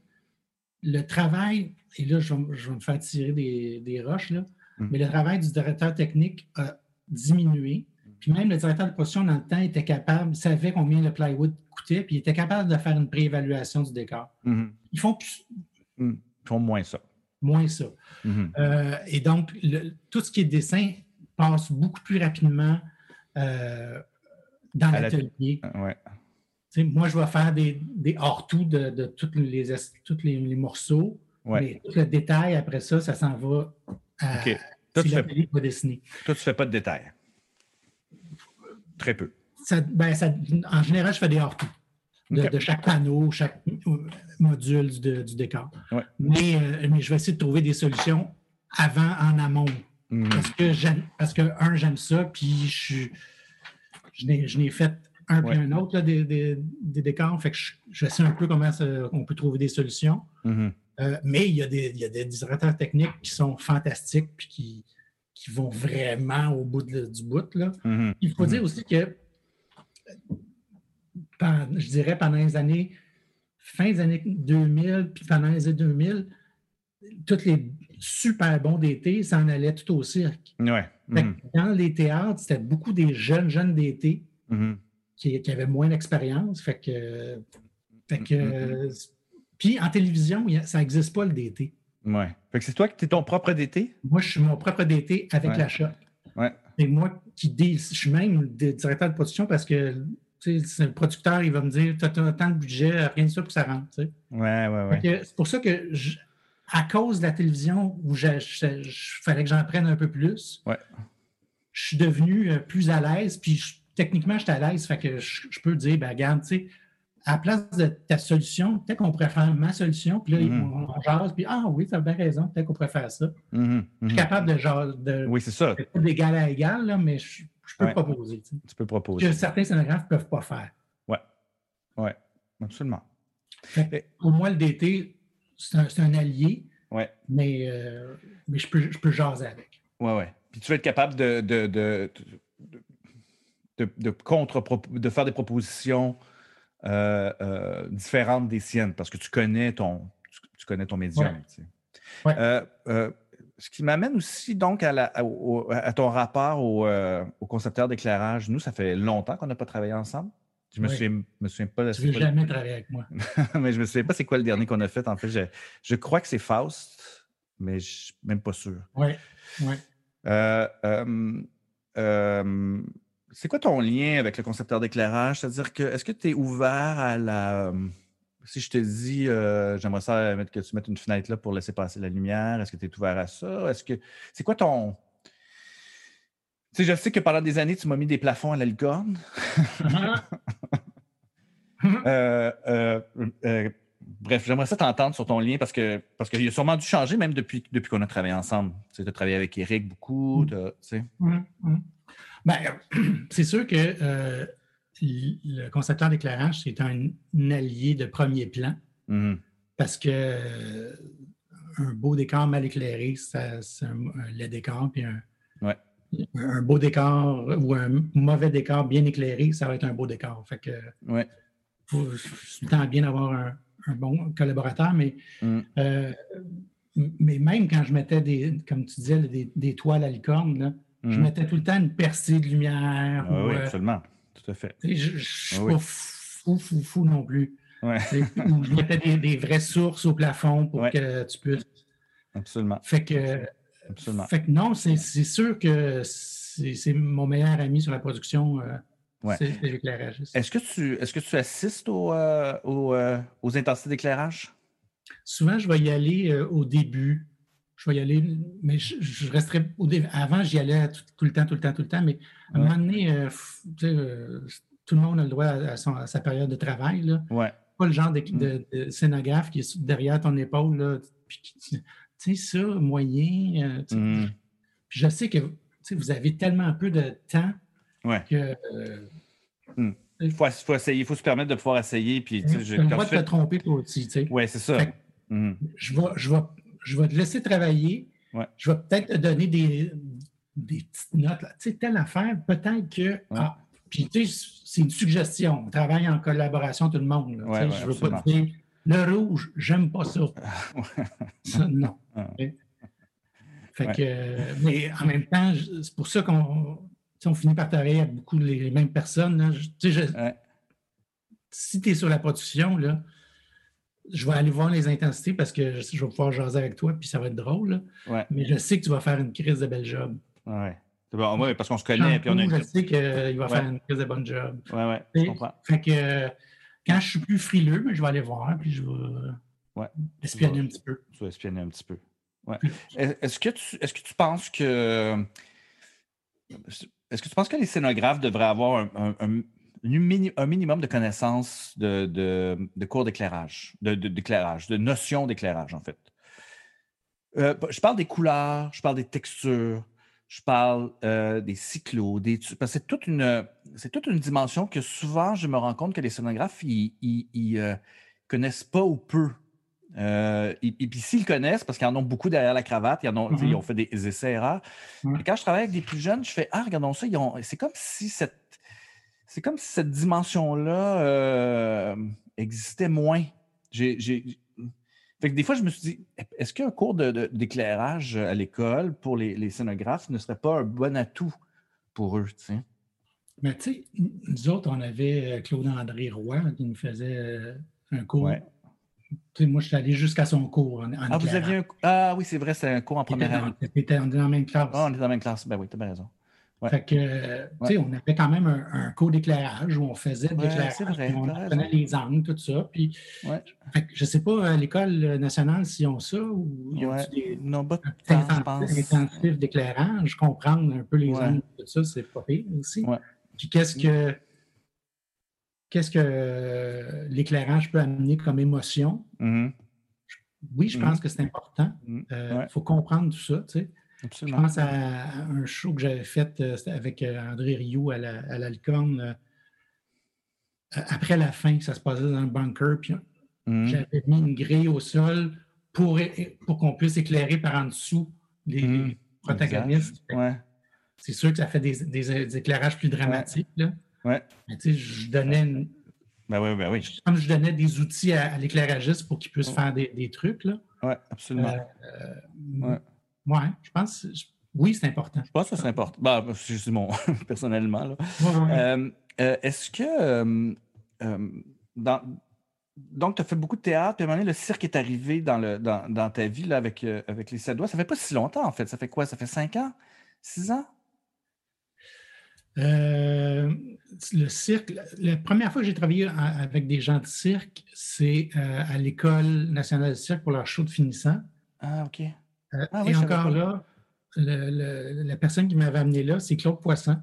Speaker 2: le travail, et là, je vais, me faire tirer des, roches, là, mm. mais le travail du directeur technique a diminué. Puis même le directeur de production, dans le temps, était capable, savait combien le plywood coûtait, puis il était capable de faire une préévaluation du décor.
Speaker 1: Mm-hmm.
Speaker 2: Ils font plus...
Speaker 1: Mm. Ils font moins ça.
Speaker 2: Moins ça.
Speaker 1: Mm-hmm.
Speaker 2: Euh, et donc, tout ce qui est dessin passe beaucoup plus rapidement euh, dans l'atelier.
Speaker 1: Ouais.
Speaker 2: Moi, je vais faire des, des hors-tout de, de tous les, les, morceaux. Mais tout le détail, après ça, ça s'en va à
Speaker 1: okay. Toi,
Speaker 2: si l'atelier va dessiner.
Speaker 1: Toi, tu ne fais pas de détails. Très peu.
Speaker 2: Ben, en général, je fais des hors-tout de, chaque panneau, chaque module du, décor.
Speaker 1: Euh,
Speaker 2: mais, je vais essayer de trouver des solutions avant, en amont.
Speaker 1: Mhm.
Speaker 2: Parce que j'aime, parce que un, j'aime ça, puis je, je, n'ai fait un puis un autre des, décors. Fait que je, sais un peu comment on peut trouver des solutions.
Speaker 1: Mhm.
Speaker 2: Euh, mais il y, a des, il y a des directeurs techniques qui sont fantastiques puis qui, qui vont vraiment au bout du bout. Là.
Speaker 1: Mhm.
Speaker 2: Il faut dire aussi que je dirais pendant les années, fin des années 2000, puis pendant les années 2000, tous les super bons d'été s'en allaient tout au cirque.
Speaker 1: Ouais.
Speaker 2: Mhm. Dans les théâtres, c'était beaucoup des jeunes, jeunes d'été
Speaker 1: mhm.
Speaker 2: qui, avaient moins d'expérience. Fait que. que mhm. puis en télévision, ça n'existe pas le DT.
Speaker 1: Ouais. Fait que c'est toi qui es ton propre DT?
Speaker 2: Moi, je suis mon propre DT avec l'achat.
Speaker 1: Ouais.
Speaker 2: Et moi qui je suis même directeur de production parce que le producteur, il va me dire Tu as tant de budget, rien de ça pour que ça rentre.
Speaker 1: Oui, oui,
Speaker 2: oui. C'est pour ça que, à cause de la télévision, où il fallait que j'en prenne un peu plus, je suis devenu euh, plus à l'aise. Puis techniquement, je suis à l'aise. Fait que je, peux dire ben, Regarde, tu sais, à la place de ta solution, peut-être qu'on pourrait faire ma solution. Puis là, mm-hmm. on, jase. Puis ah oui, tu as bien raison, peut-être qu'on pourrait faire ça.
Speaker 1: Mm-hmm.
Speaker 2: Je suis capable de genre. De,
Speaker 1: oui, c'est ça.
Speaker 2: d'égal à égal, là, mais je je peux proposer.
Speaker 1: Tu peux proposer.
Speaker 2: Que certains scénographes ne peuvent pas faire.
Speaker 1: Oui. Oui, absolument.
Speaker 2: pour moi, le DT, c'est un, allié.
Speaker 1: Ouais.
Speaker 2: Mais, euh, mais je, peux, je peux jaser avec.
Speaker 1: Oui, oui. Puis tu vas être capable de, de, de, de, contre de faire des propositions euh, euh, différentes des siennes parce que tu connais ton, tu, connais ton médium.
Speaker 2: Ouais
Speaker 1: ce qui m'amène aussi donc à, ton rapport euh, au, concepteur d'éclairage. Nous, ça fait longtemps qu'on n'a pas travaillé ensemble. Je me, souviens, me souviens pas.
Speaker 2: Tu veux jamais travailler avec moi.
Speaker 1: mais je me souviens pas c'est quoi le dernier qu'on a fait. En fait, je, crois que c'est Faust, mais je suis même pas sûr.
Speaker 2: Oui, oui.
Speaker 1: Euh, euh, c'est quoi ton lien avec le concepteur d'éclairage? C'est-à-dire que est-ce que tu es ouvert à la si je te dis, euh, j'aimerais ça que tu mettes une fenêtre là pour laisser passer la lumière, est-ce que tu es ouvert à ça? Est-ce que c'est quoi ton sais, je sais que pendant des années, tu m'as mis des plafonds à la licorne. Euh, euh, euh, bref, j'aimerais ça t'entendre sur ton lien parce que parce qu'il a sûrement dû changer même depuis, depuis qu'on a travaillé ensemble. Tu as travaillé avec Eric beaucoup.
Speaker 2: Mm. Ben, c'est sûr que le concepteur d'éclairage, c'est un, allié de premier plan. Mm-hmm. Parce que un beau décor mal éclairé, c'est un, laid décor, puis un, un, beau décor ou un mauvais décor bien éclairé, ça va être un beau décor. Fait que
Speaker 1: ouais.
Speaker 2: faut, c'est bien d'avoir un, bon collaborateur, mais, mm. euh, mais même quand je mettais des, comme tu disais, des, toiles à licorne, je mm. mettais tout le temps une percée de lumière.
Speaker 1: Ah oui, euh, absolument. Tout à fait.
Speaker 2: Je ne suis ah pas fou, fou, fou non plus. je mettais des, vraies sources au plafond pour que tu puisses.
Speaker 1: Absolument.
Speaker 2: Fait que, Fait que non, c'est sûr que c'est mon meilleur ami sur la production. Euh, c'est l'éclairage.
Speaker 1: Est-ce que, tu, est -ce que tu assistes euh, euh, aux intensités d'éclairage?
Speaker 2: Souvent, je vais y aller au début. Je vais y aller, mais je, resterai au début. Avant, j'y allais tout, le temps, tout le temps, tout le temps. Mais à un moment donné, tout le monde a le droit à, sa période de travail. Là.
Speaker 1: Ouais
Speaker 2: pas le genre de, mm. scénographe qui est derrière ton épaule, là, tu sais, ça, moyen. Euh, mm. je sais que vous avez tellement peu de temps que. Euh,
Speaker 1: mm. Il faut, essayer, il faut se permettre de pouvoir essayer. Puis,
Speaker 2: tu le droit de te tromper toi aussi.
Speaker 1: Oui, c'est ça.
Speaker 2: je, vais, je, vais, je vais te laisser travailler. Je vais peut-être te donner des, des petites notes. Tu sais, telle affaire, peut-être que. Ah, puis, tu sais, c'est une suggestion. On travaille en collaboration, tout le monde. je ne veux pas dire le rouge, j'aime pas ça. ça non. Ah. Fait que, mais en même temps, c'est pour ça qu'on on finit par travailler avec beaucoup les mêmes personnes. Si tu es sur la production, là, je vais aller voir les intensités parce que je, vais pouvoir jaser avec toi, puis ça va être drôle. Mais je sais que tu vas faire une crise de bel job.
Speaker 1: Ouais. Oui, parce qu'on se connaît. Puis on a
Speaker 2: Je sais qu'il va faire une crise de bon job.
Speaker 1: Oui, oui, je comprends.
Speaker 2: Fait que quand je suis plus frileux, je vais aller voir, puis je vais
Speaker 1: ouais.
Speaker 2: espionner un petit peu.
Speaker 1: Tu vas espionner un petit peu. Ouais. Est-ce que, tu, est-ce que tu penses que. Est-ce que tu penses que les scénographes devraient avoir un, un, minimum de connaissances de, de, cours d'éclairage, de, d'éclairage, de notions d'éclairage, en fait? Euh, je parle des couleurs, je parle des textures, je parle euh, des cyclos, des, parce que c'est toute, une, c'est toute une dimension que souvent je me rends compte que les scénographes, ils, ne euh, connaissent pas ou peu. Euh, et, puis s'ils connaissent, parce qu'ils en ont beaucoup derrière la cravate, ils, ont, mm-hmm. fait des, essais erreurs. Quand je travaille avec des plus jeunes, je fais Ah, regardons ça, c'est comme si cette. C'est comme si cette dimension-là existait moins. J'ai, des fois, je me suis dit, est-ce qu'un cours d'éclairage à l'école pour les, scénographes ne serait pas un bon atout pour eux?
Speaker 2: Mais tu sais, nous autres, on avait euh, Claude-André Roy qui nous faisait euh, un cours. moi, je suis allé jusqu'à son cours en,
Speaker 1: ah, vous aviez un... ah oui, c'est vrai, c'est un cours en première année.
Speaker 2: On était dans la même classe.
Speaker 1: Ah, on était dans la même classe. Ben oui, tu as bien raison.
Speaker 2: Fait que, tu sais, on avait quand même un, cours d'éclairage où on faisait de l'éclairage. on apprenait les angles, tout ça. Puis, fait que, je ne sais pas, à l'École nationale, s'ils ont ça ou ils ont des
Speaker 1: non, pas intensifs
Speaker 2: d'éclairage, comprendre un peu les angles, tout ça, c'est pas pire aussi. Puis qu'est-ce que qu'est-ce que l'éclairage peut amener comme émotion?
Speaker 1: Mm-hmm.
Speaker 2: Oui, je pense mm-hmm. que c'est important. Il mm-hmm. euh, faut comprendre tout ça, tu sais. Je pense à un show que j'avais fait euh, avec euh, André Rioux à la, à euh, après la fin, ça se passait dans un bunker, puis mmh. j'avais mis une grille au sol pour, pour qu'on puisse éclairer par en dessous les, mmh. protagonistes. C'est sûr que ça fait des, éclairages plus dramatiques. Là.
Speaker 1: Ouais.
Speaker 2: Mais tu sais, je donnais une,
Speaker 1: ben oui, ben oui.
Speaker 2: Comme je donnais des outils à, l'éclairagiste pour qu'il puisse faire des, trucs.
Speaker 1: Oui, absolument.
Speaker 2: ouais. Oui, je pense. Oui, c'est important.
Speaker 1: Je pense que c'est important. Bah, c'est mon personnellement. Euh, euh, est-ce que euh, dans, donc, tu as fait beaucoup de théâtre, puis à un moment donné, le cirque est arrivé dans, le, dans, ta vie là, avec, avec les sept doigts. Ça fait pas si longtemps, en fait. Ça fait quoi? Ça fait cinq ans? Six ans?
Speaker 2: le cirque, la première fois que j'ai travaillé avec des gens de cirque, c'est à l'École nationale de cirque pour leur show de finissant.
Speaker 1: Ah, OK.
Speaker 2: Euh, ah et encore là, la personne qui m'avait amené là, c'est Claude Poisson.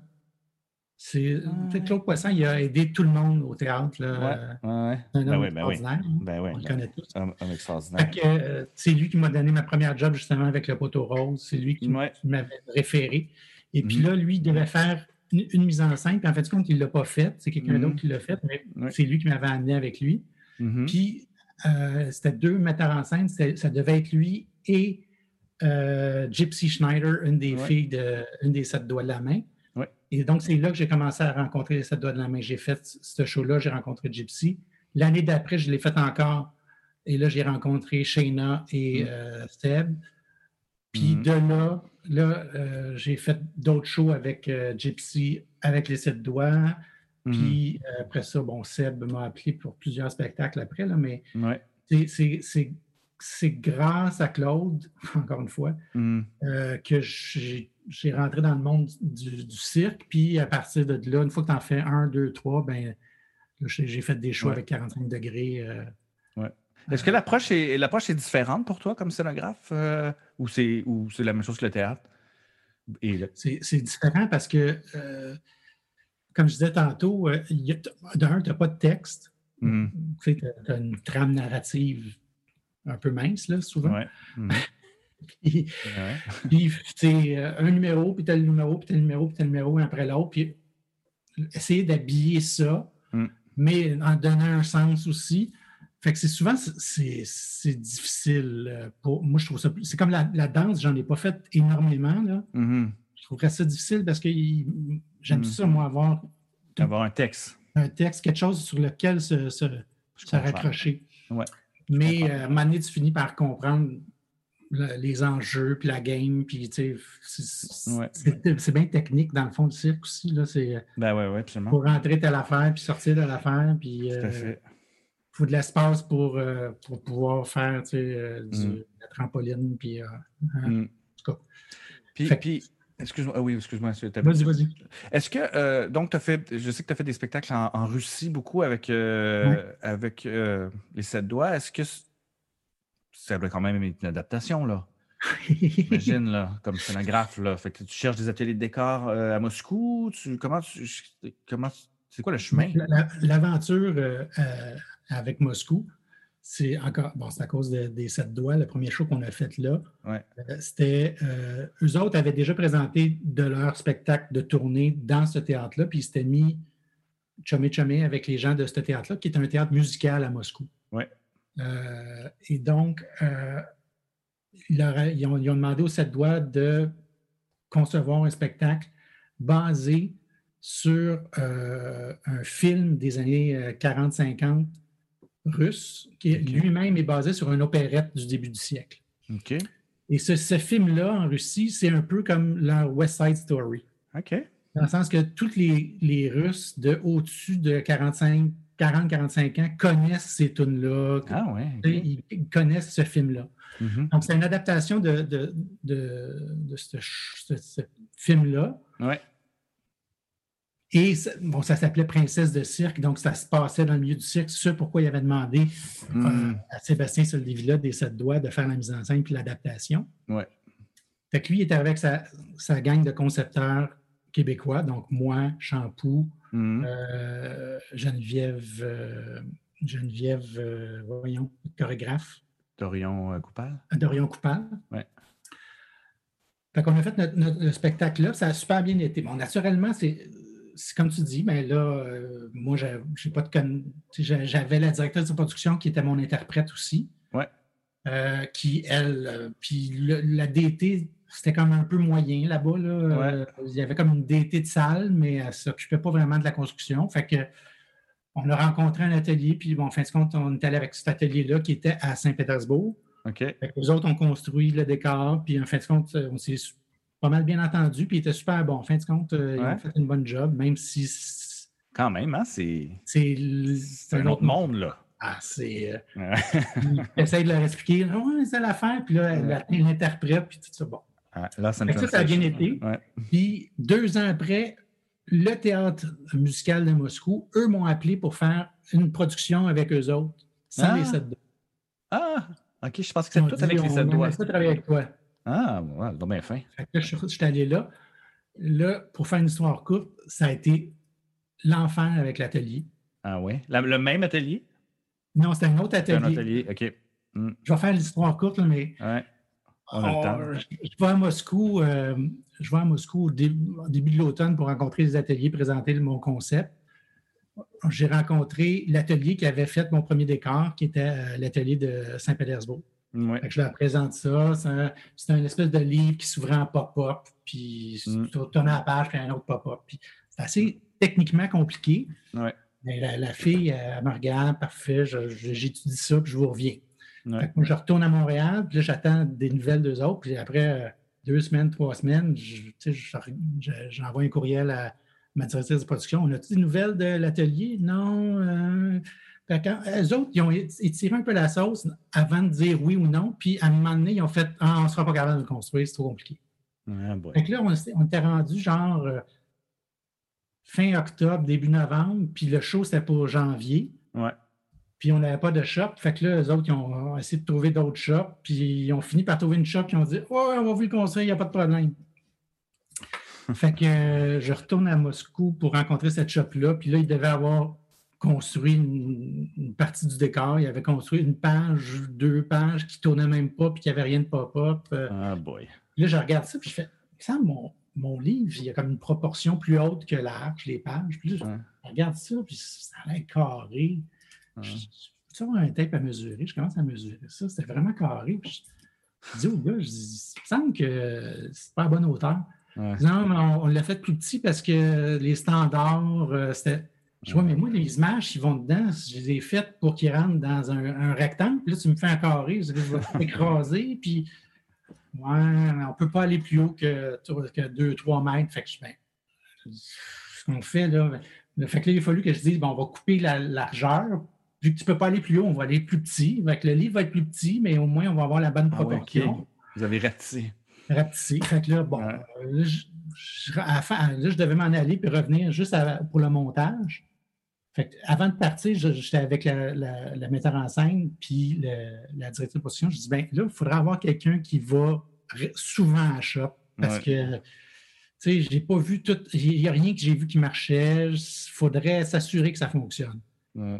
Speaker 2: C'est ah. Claude Poisson, il a aidé tout le monde au théâtre.
Speaker 1: Là. Ouais, ouais, Un
Speaker 2: ben homme ben extraordinaire. Hein.
Speaker 1: Ben
Speaker 2: on le connaît tous.
Speaker 1: Un, homme extraordinaire.
Speaker 2: Euh, c'est lui qui m'a donné ma première job justement avec le poteau rose. C'est lui qui m'avait référé. Et puis mm-hmm. là, lui, il devait faire une, mise en scène. Puis en fait, compte, il ne l'a pas faite. C'est quelqu'un mm-hmm. d'autre qui l'a fait, mais c'est lui qui m'avait amené avec lui. Mm-hmm. Puis euh, c'était deux metteurs en scène. Ça devait être lui et euh, Gypsy Schneider, une des filles de une des sept doigts de la main. Et donc, c'est là que j'ai commencé à rencontrer les sept doigts de la main. J'ai fait ce show-là, j'ai rencontré Gypsy. L'année d'après, je l'ai fait encore. Et là, j'ai rencontré Shayna et mm. euh, Seb. Puis mm. de là, là euh, j'ai fait d'autres shows avec Gypsy, avec les sept doigts. Mm. Puis après ça, bon, Seb m'a appelé pour plusieurs spectacles après, là, mais c'est grâce à Claude, encore une fois, que j'ai rentré dans le monde du, cirque, puis à partir de là, une fois que tu en fais un, deux, trois, ben, j'ai fait des shows avec 45 degrés. Euh,
Speaker 1: Est-ce que l'approche est, est différente pour toi comme scénographe euh, ou c'est la même chose que le théâtre?
Speaker 2: C'est différent parce que, euh, comme je disais tantôt, d'un, tu n'as pas de texte. Mm-hmm. Tu as, une trame narrative un peu mince, là, souvent. Mm-hmm. puis, c'est euh, un numéro, puis tel numéro, puis tel numéro, puis tel numéro, un après l'autre. Puis essayer d'habiller ça, mm. mais en donnant un sens aussi. Fait que c'est souvent, c'est difficile. Euh, pour, moi, je trouve ça. C'est comme la, danse, j'en ai pas fait énormément. Là.
Speaker 1: Mm-hmm.
Speaker 2: Je trouverais ça difficile parce que j'aime mm. ça, moi, avoir.
Speaker 1: Avoir un texte.
Speaker 2: Un texte, quelque chose sur lequel se, se, raccrocher. Mais euh, à un moment donné, tu finis par comprendre les enjeux, puis la game, puis c'est bien technique dans le fond du cirque aussi. Là,
Speaker 1: ben ouais, ouais,
Speaker 2: pour rentrer telle affaire, puis sortir de l'affaire, puis il euh, faut de l'espace pour, euh, pour pouvoir faire euh, du, mm. la trampoline, puis hein, mm. en tout cas.
Speaker 1: Puis excuse-moi, ah oui, excuse-moi.
Speaker 2: Vas-y, vas-y.
Speaker 1: Est-ce que, donc, tu as fait, je sais que tu as fait des spectacles en, Russie beaucoup avec, avec les sept doigts. Est-ce que ça doit quand même être une adaptation, là. J'imagine, là, comme scénographe, là. Fait que tu cherches des ateliers de décor euh, à Moscou. Tu, comment, comment, c'est quoi le chemin?
Speaker 2: L'aventure euh, euh, avec Moscou, c'est encore, bon, c'est à cause des sept doigts, le premier show qu'on a fait là. c'était, eux autres avaient déjà présenté de leur spectacle de tournée dans ce théâtre-là, puis ils s'étaient mis chumé chumé avec les gens de ce théâtre-là, qui est un théâtre musical à Moscou.
Speaker 1: Ouais.
Speaker 2: Euh, et donc, euh, ils, ont, demandé aux sept doigts de concevoir un spectacle basé sur euh, un film des années 40-50 russe, qui lui-même est basé sur une opérette du début du siècle. Et ce, film-là, en Russie, c'est un peu comme leur West Side Story. Dans le sens que tous les, les Russes de au-dessus de 45 40-45 ans connaissent ces tunes-là.
Speaker 1: Ah ouais,
Speaker 2: Ils connaissent ce film-là.
Speaker 1: Mm-hmm.
Speaker 2: Donc, c'est une adaptation de, de, de, ce, film-là.
Speaker 1: Ouais.
Speaker 2: Et bon, ça s'appelait Princesse de cirque, donc ça se passait dans le milieu du cirque. C'est pourquoi il avait demandé mm. euh, à Sébastien Soldevilla des sept doigts de faire la mise en scène puis l'adaptation.
Speaker 1: Ouais.
Speaker 2: Fait que lui, il était avec sa, sa gang de concepteurs québécois, donc moi, Shampoo,
Speaker 1: Mhm.
Speaker 2: Euh, Geneviève, euh, Geneviève voyons, chorégraphe.
Speaker 1: Dorion Coupal?
Speaker 2: Dorion Coupal.
Speaker 1: Oui.
Speaker 2: Fait qu'on a fait notre, spectacle là, ça a super bien été. Bon, naturellement, c'est comme tu dis, mais là, moi, j'ai pas de J'avais la directrice de production qui était mon interprète aussi.
Speaker 1: Ouais.
Speaker 2: qui, elle, puis la DT c'était comme un peu moyen là-bas. Là. Euh, il y avait comme une DT de salle, mais elle ne s'occupait pas vraiment de la construction. Fait que on a rencontré un atelier, puis bon, en fin de compte, on est allé avec cet atelier-là qui était à Saint-Pétersbourg.
Speaker 1: OK.
Speaker 2: les autres ont construit le décor, puis en fin de compte, on s'est pas mal bien entendu, puis il était super bon. En fin de compte, euh, ils ont fait une bonne job, même si.
Speaker 1: Quand même, hein? C'est.
Speaker 2: C'est
Speaker 1: un autre monde, là.
Speaker 2: Ah, c'est. Euh, essaye de leur expliquer. Ah, ouais, c'est l'affaire, puis là, elle l'interprète, puis tout ça. Bon.
Speaker 1: Ah, là, ça,
Speaker 2: ça, a bien été. Puis deux ans après, le théâtre musical de Moscou, eux m'ont appelé pour faire une production avec eux autres, sans les sept doigts.
Speaker 1: Ah, OK, je pense que c'est tout avec les sept doigts.
Speaker 2: On travailler avec toi.
Speaker 3: Ah, ouais, bien fin.
Speaker 2: Fait que là, je, suis allé là. Là, pour faire une histoire courte, ça a été l'enfant avec l'atelier.
Speaker 3: Ah oui? le même atelier?
Speaker 2: Non, c'était un autre atelier. Un
Speaker 3: atelier, OK.
Speaker 2: Hmm. Je vais faire l'histoire courte, mais.
Speaker 3: Ouais. On a le temps.
Speaker 2: Oh, je, vais à Moscou, euh, je vais à Moscou au, début de l'automne pour rencontrer les ateliers, présenter mon concept. J'ai rencontré l'atelier qui avait fait mon premier décor, qui était euh, l'atelier de Saint-Pétersbourg. Je leur présente ça. C'est un, espèce de livre qui s'ouvrait en pop-up, puis mm. tu tournes à la page, puis un autre pop-up. C'est assez techniquement compliqué. Mais la, fille, elle me regarde, parfait, j'étudie ça, puis je vous reviens. moi, je retourne à Montréal, puis là, j'attends des nouvelles d'eux autres. Puis après euh, deux semaines, trois semaines, j'envoie un courriel à ma directrice de production. On a-tu des nouvelles de l'atelier? Non. Euh, quand, eux autres, ils ont étiré un peu la sauce avant de dire oui ou non, puis à un moment donné, ils ont fait ah, on ne sera pas capable de le construire, c'est trop compliqué.
Speaker 3: Ah,
Speaker 2: là, on, était rendu genre euh, fin octobre, début novembre, puis le show, c'était pour janvier.
Speaker 3: Ouais.
Speaker 2: Puis on n'avait pas de shop. Fait que là, eux autres, ils ont essayé de trouver d'autres shops, puis ils ont fini par trouver une shop, puis ils ont dit Ouais, on va vous le construire, il n'y a pas de problème. fait que euh, je retourne à Moscou pour rencontrer cette shop-là, puis là, il devait avoir construit une, partie du décor. Il avait construit une page, deux pages qui ne tournaient même pas, puis qui avait rien de pop-up.
Speaker 3: Euh. Ah boy.
Speaker 2: Là, je regarde ça, puis je fais, ça, mon, mon livre, il y a comme une proportion plus haute que l'arche, les pages. Puis je regarde ça, puis ça a l'air carré. Je, peux avoir un tape à mesurer? Je commence à mesurer ça. C'était vraiment carré. Puis je, dis au gars, je dis, il me semble que c'est pas à bonne hauteur. Non, mais on, l'a fait plus petit parce que les standards, euh, c'était je vois, mais moi, les images qui vont dedans, je les ai faites pour qu'ils rentrent dans un, rectangle. Puis là, tu me fais un carré, je vais écraser. Puis, ouais, on ne peut pas aller plus haut que, 2-3 mètres. Fait que, ben, ce qu'on fait, là, ben, fait que là, il a fallu que je dise, on va couper la largeur. Vu que tu ne peux pas aller plus haut, on va aller plus petit. Fait que le livre va être plus petit, mais au moins, on va avoir la bonne ah proportion.
Speaker 3: Vous avez ratissé.
Speaker 2: Ratissé. Fait que là, bon, là, je, là, je devais m'en aller puis revenir juste pour le montage avant de partir, j'étais avec la, metteur en scène puis la directrice de position. Je dis ben là, il faudra avoir quelqu'un qui va souvent à shop parce que tu sais, j'ai pas vu tout. Il n'y a rien que j'ai vu qui marchait. Il faudrait s'assurer que ça fonctionne. Oui,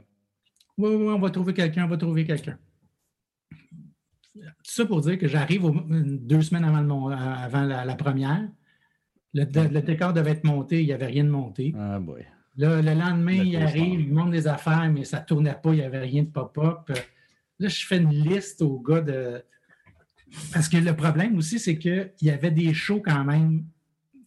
Speaker 2: oui, on va trouver quelqu'un, on va trouver quelqu'un. Tout ça pour dire que j'arrive deux semaines avant, avant la, première. Le, décor devait être monté, il n'y avait rien de monté.
Speaker 3: Ah boy.
Speaker 2: Là, le lendemain, il arrive, il monte des affaires, mais ça ne tournait pas, il n'y avait rien de pop-up. Là, je fais une liste au gars de. Parce que le problème aussi, c'est qu'il y avait des shows quand même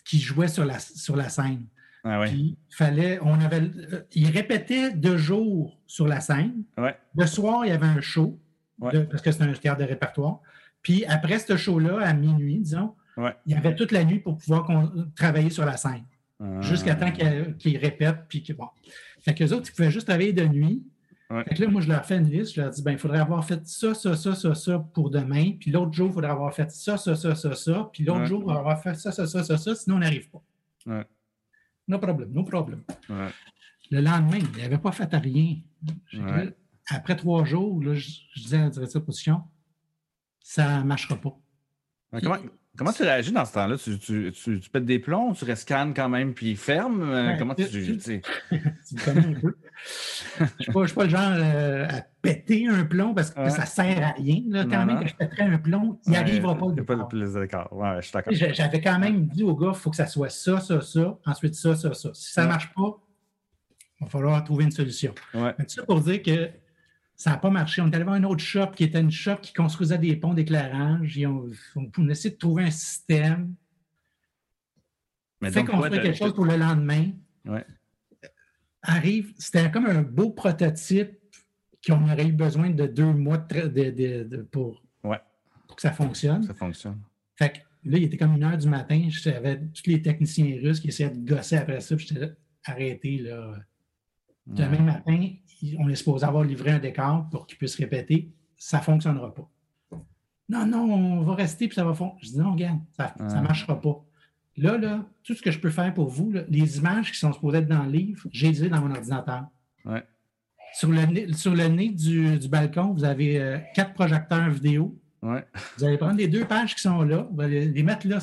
Speaker 2: qui jouaient sur la, sur la scène.
Speaker 3: Ah oui.
Speaker 2: fallait, on avait, euh, il répétait deux jours sur la scène.
Speaker 3: Ouais.
Speaker 2: Le soir, il y avait un show, parce que c'est un théâtre de répertoire. Puis après ce show-là, à minuit, disons, il y avait toute la nuit pour pouvoir travailler sur la scène. Jusqu'à temps qu'ils répètent. Puis que, bon. Fait qu'eux autres, ils pouvaient juste travailler de nuit. Fait que là, moi, je leur fais une liste. Je leur dis, ben, il faudrait avoir fait ça, ça, ça, ça, ça pour demain. Puis l'autre jour, il faudrait avoir fait ça, ça, ça, ça, ça. Puis l'autre jour, il faudrait avoir fait ça, ça, ça, ça, ça. Sinon, on n'arrive pas.
Speaker 3: Ouais.
Speaker 2: No problème, no problème. Le lendemain, il n'avait pas fait à rien. après trois jours, là, je, disais à la directrice de position, ça ne marchera pas.
Speaker 3: comment, Comment tu réagis dans ce temps-là? Tu, tu, tu, pètes des plombs, tu rescannes quand même, puis ferme? Euh, comment tu. tu, tu
Speaker 2: me connais un peu. Je ne suis, pas le genre euh, à péter un plomb parce que ça ne sert à rien. Là, quand même, que je pèterais un plomb, il n'y arrivera pas. Il n'y a
Speaker 3: pas de plus d'accord. Ouais, je suis d'accord.
Speaker 2: J'avais quand même dit au gars il faut que ça soit ça, ça, ça, ensuite ça, ça, ça. Si ça ne marche pas, il va falloir trouver une solution.
Speaker 3: Ouais.
Speaker 2: Mais ça pour dire que ça n'a pas marché. On est allé voir un autre shop qui était une shop qui construisait des ponts d'éclairage. On, on, essayer de trouver un système. Mais fait construire quelque chose pour le lendemain.
Speaker 3: Ouais.
Speaker 2: Arrive, c'était comme un beau prototype qu'on aurait eu besoin de deux mois de, pour, pour, que ça fonctionne.
Speaker 3: Ça fonctionne.
Speaker 2: Fait que là, il était comme une heure du matin. J'avais tous les techniciens russes qui essayaient de gosser après ça. J'étais arrêté là. Demain matin, on est supposé avoir livré un décor pour qu'il puisse répéter. Ça ne fonctionnera pas. Non, non, on va rester puis ça va fonctionner. Je dis non, regarde, ça ne marchera pas. Là, là, tout ce que je peux faire pour vous, les images qui sont supposées être dans le livre, j'ai les dans mon ordinateur. Sur, le, sur le nez du, balcon, vous avez euh, quatre projecteurs vidéo. Vous allez prendre les deux pages qui sont là, vous allez les mettre là,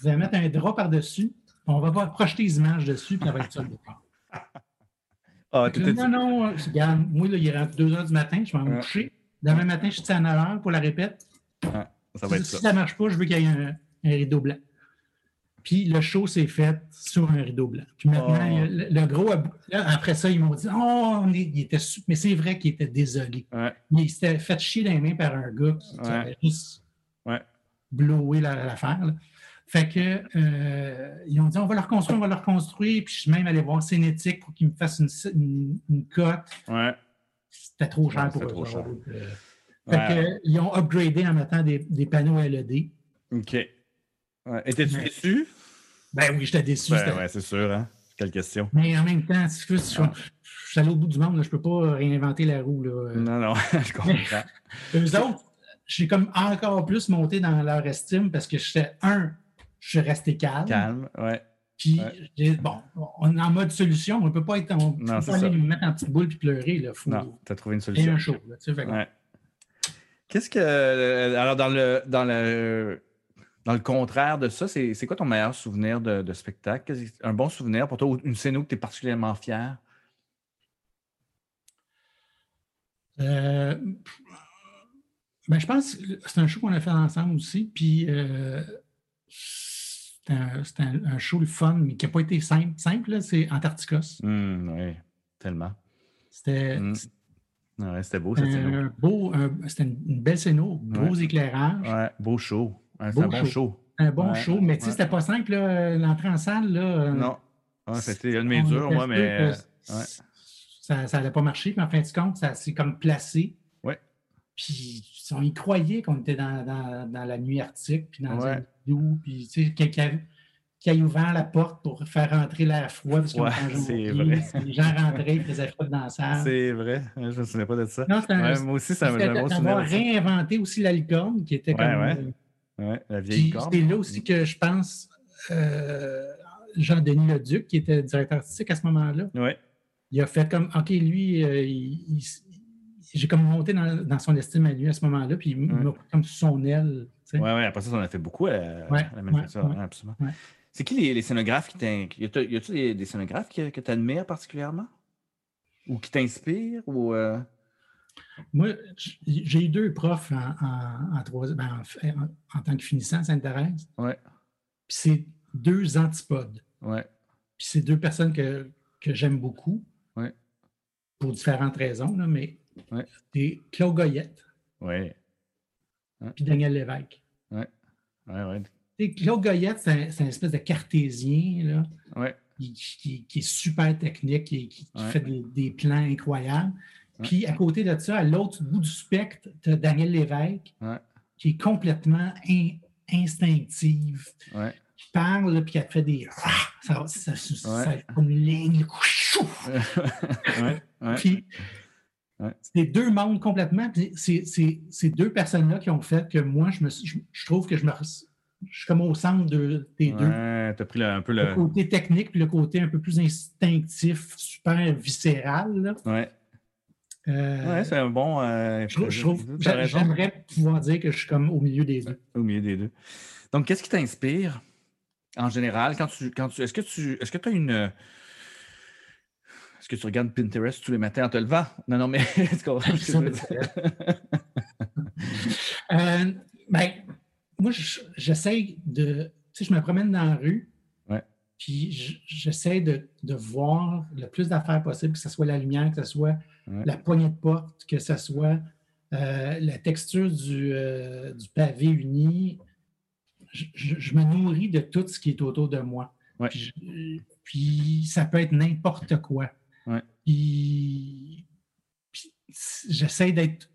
Speaker 2: vous allez mettre un drap par-dessus, on va projeter les images dessus, puis ça va être ça le départ. Ah, non, non, regarde, moi, là, il rentre 2 h du matin, je vais me coucher. Demain matin, je suis à 9 h pour la répète. ça va si, être ça. si ça ne marche pas, je veux qu'il y ait un, rideau blanc. Puis le show s'est fait sur un rideau blanc. Puis maintenant, oh. le, gros, après ça, ils m'ont dit Oh, il était Mais c'est vrai qu'il était désolé. Il s'était fait chier dans les mains par un gars qui, avait juste blowé l'affaire. Fait que euh, ils ont dit on va le reconstruire, on va le reconstruire. Puis je suis même allé voir Cinétique pour qu'ils me fassent une, une, cote.
Speaker 1: Ouais.
Speaker 2: C'était trop cher pour eux. Trop cher. Euh. fait que, ils ont upgradé en mettant des, des panneaux LED.
Speaker 1: OK. Ouais. Étais-tu déçu?
Speaker 2: Ben oui, j'étais déçu.
Speaker 1: Ben, ouais, c'est sûr, hein? Quelle question.
Speaker 2: Mais en même temps, si je, je, je suis allé au bout du monde, là, je ne peux pas réinventer la roue. Là.
Speaker 1: Non, non, je comprends.
Speaker 2: Eux autres, j'ai comme encore plus monté dans leur estime parce que j'étais un je suis resté calme.
Speaker 1: Calme, ouais.
Speaker 2: Puis, bon, on est en mode solution. On ne peut pas être on peut pas aller nous mettre en petite boule et pleurer. Là.
Speaker 1: Faut, non, tu as trouvé une solution.
Speaker 2: un show. ouais.
Speaker 1: Qu'est-ce que. Euh, alors, dans le, dans le, dans le contraire de ça, c'est quoi ton meilleur souvenir de, de spectacle? Un bon souvenir pour toi, une scène où tu es particulièrement fier?
Speaker 2: Euh, ben, je pense que c'est un show qu'on a fait ensemble aussi. Puis. Euh, c'était un, show le fun, mais qui n'a pas été simple. Simple, c'est Antarcticos.
Speaker 1: Mmh, oui, tellement.
Speaker 2: C'était. Mmh.
Speaker 1: c'était beau, cette
Speaker 2: un beau, C'était une belle scéno, beaux éclairages.
Speaker 1: Ouais, beau show. un bon show.
Speaker 2: Un bon show, mais tu sais, c'était pas simple, l'entrée en salle. Là,
Speaker 1: non. c'était un de durs, moi, mais.
Speaker 2: Ça n'allait pas marcher, mais en fin de compte, ça s'est comme placé.
Speaker 1: Ouais.
Speaker 2: Puis on y croyait qu'on était dans, dans, dans, la nuit arctique, puis dans un puis tu sais, quelqu'un qui a ouvert la porte pour faire rentrer l'air froid parce
Speaker 1: ouais, c'est vrai.
Speaker 2: Les gens rentraient, ils faisaient froid dans la salle.
Speaker 1: C'est vrai, je ne me souviens pas de ça.
Speaker 2: Non,
Speaker 1: un, moi aussi, ça m'a
Speaker 2: d'avoir réinventé aussi la licorne qui était comme.
Speaker 1: Ouais, ouais. la vieille licorne.
Speaker 2: C'est là aussi que je pense euh, Jean-Denis Leduc, qui était directeur artistique à ce moment-là.
Speaker 1: Ouais.
Speaker 2: Il a fait comme OK, lui, euh, il, j'ai comme monté dans, dans, son estime à lui à ce moment-là, puis il m'a pris comme sous son aile.
Speaker 1: Oui, oui, après ça, on a fait beaucoup à, la manufacture. absolument. C'est qui les, scénographes qui t'inspirent? Y a-t-il des, scénographes que, que tu admires particulièrement? Ou qui t'inspirent? Ou, euh?
Speaker 2: Moi, j'ai eu deux profs en, en, ben, en, tant que finissant à Sainte-Thérèse.
Speaker 1: Ouais.
Speaker 2: Puis c'est deux antipodes.
Speaker 1: Ouais.
Speaker 2: Puis c'est deux personnes que, que j'aime beaucoup.
Speaker 1: Ouais.
Speaker 2: Pour différentes raisons, là, mais
Speaker 1: ouais.
Speaker 2: c'est Claude Goyette.
Speaker 1: Oui.
Speaker 2: Puis Daniel Lévesque.
Speaker 1: Oui, oui,
Speaker 2: oui. Claude Goyette, c'est un, une espèce de cartésien, là.
Speaker 1: Ouais.
Speaker 2: Qui, qui, est super technique, qui, qui fait des, des, plans incroyables. Puis à côté de ça, à l'autre bout du spectre, tu as Daniel Lévesque, qui est complètement instinctive. Qui parle, puis qui a fait des. Ça, ça, ça, ça comme une ligne. puis c'est deux mondes complètement. C'est ces deux personnes-là qui ont fait que moi, je, me, je, trouve que je me je suis comme au centre de, des deux.
Speaker 1: Tu as pris un peu le...
Speaker 2: le... côté technique puis le côté un peu plus instinctif, super viscéral.
Speaker 1: Oui. Euh, ouais, c'est un bon. Euh,
Speaker 2: j'aimerais pouvoir dire que je suis comme au milieu des deux.
Speaker 1: Au milieu des deux. Donc, qu'est-ce qui t'inspire en général quand tu. Quand tu est-ce que tu est-ce que tu as une est-ce que tu regardes Pinterest tous les matins en te levant? Non, non, mais est-ce qu'on
Speaker 2: euh, ben, moi, j'essaie de. Tu sais, je me promène dans la rue.
Speaker 1: Ouais.
Speaker 2: Puis j'essaie de, de, voir le plus d'affaires possible, que ce soit la lumière, que ce soit la poignée de porte, que ce soit euh, la texture du, euh, du, pavé uni. Je, je, me nourris de tout ce qui est autour de moi. Puis, puis, ça peut être n'importe quoi. Puis, j'essaie d'être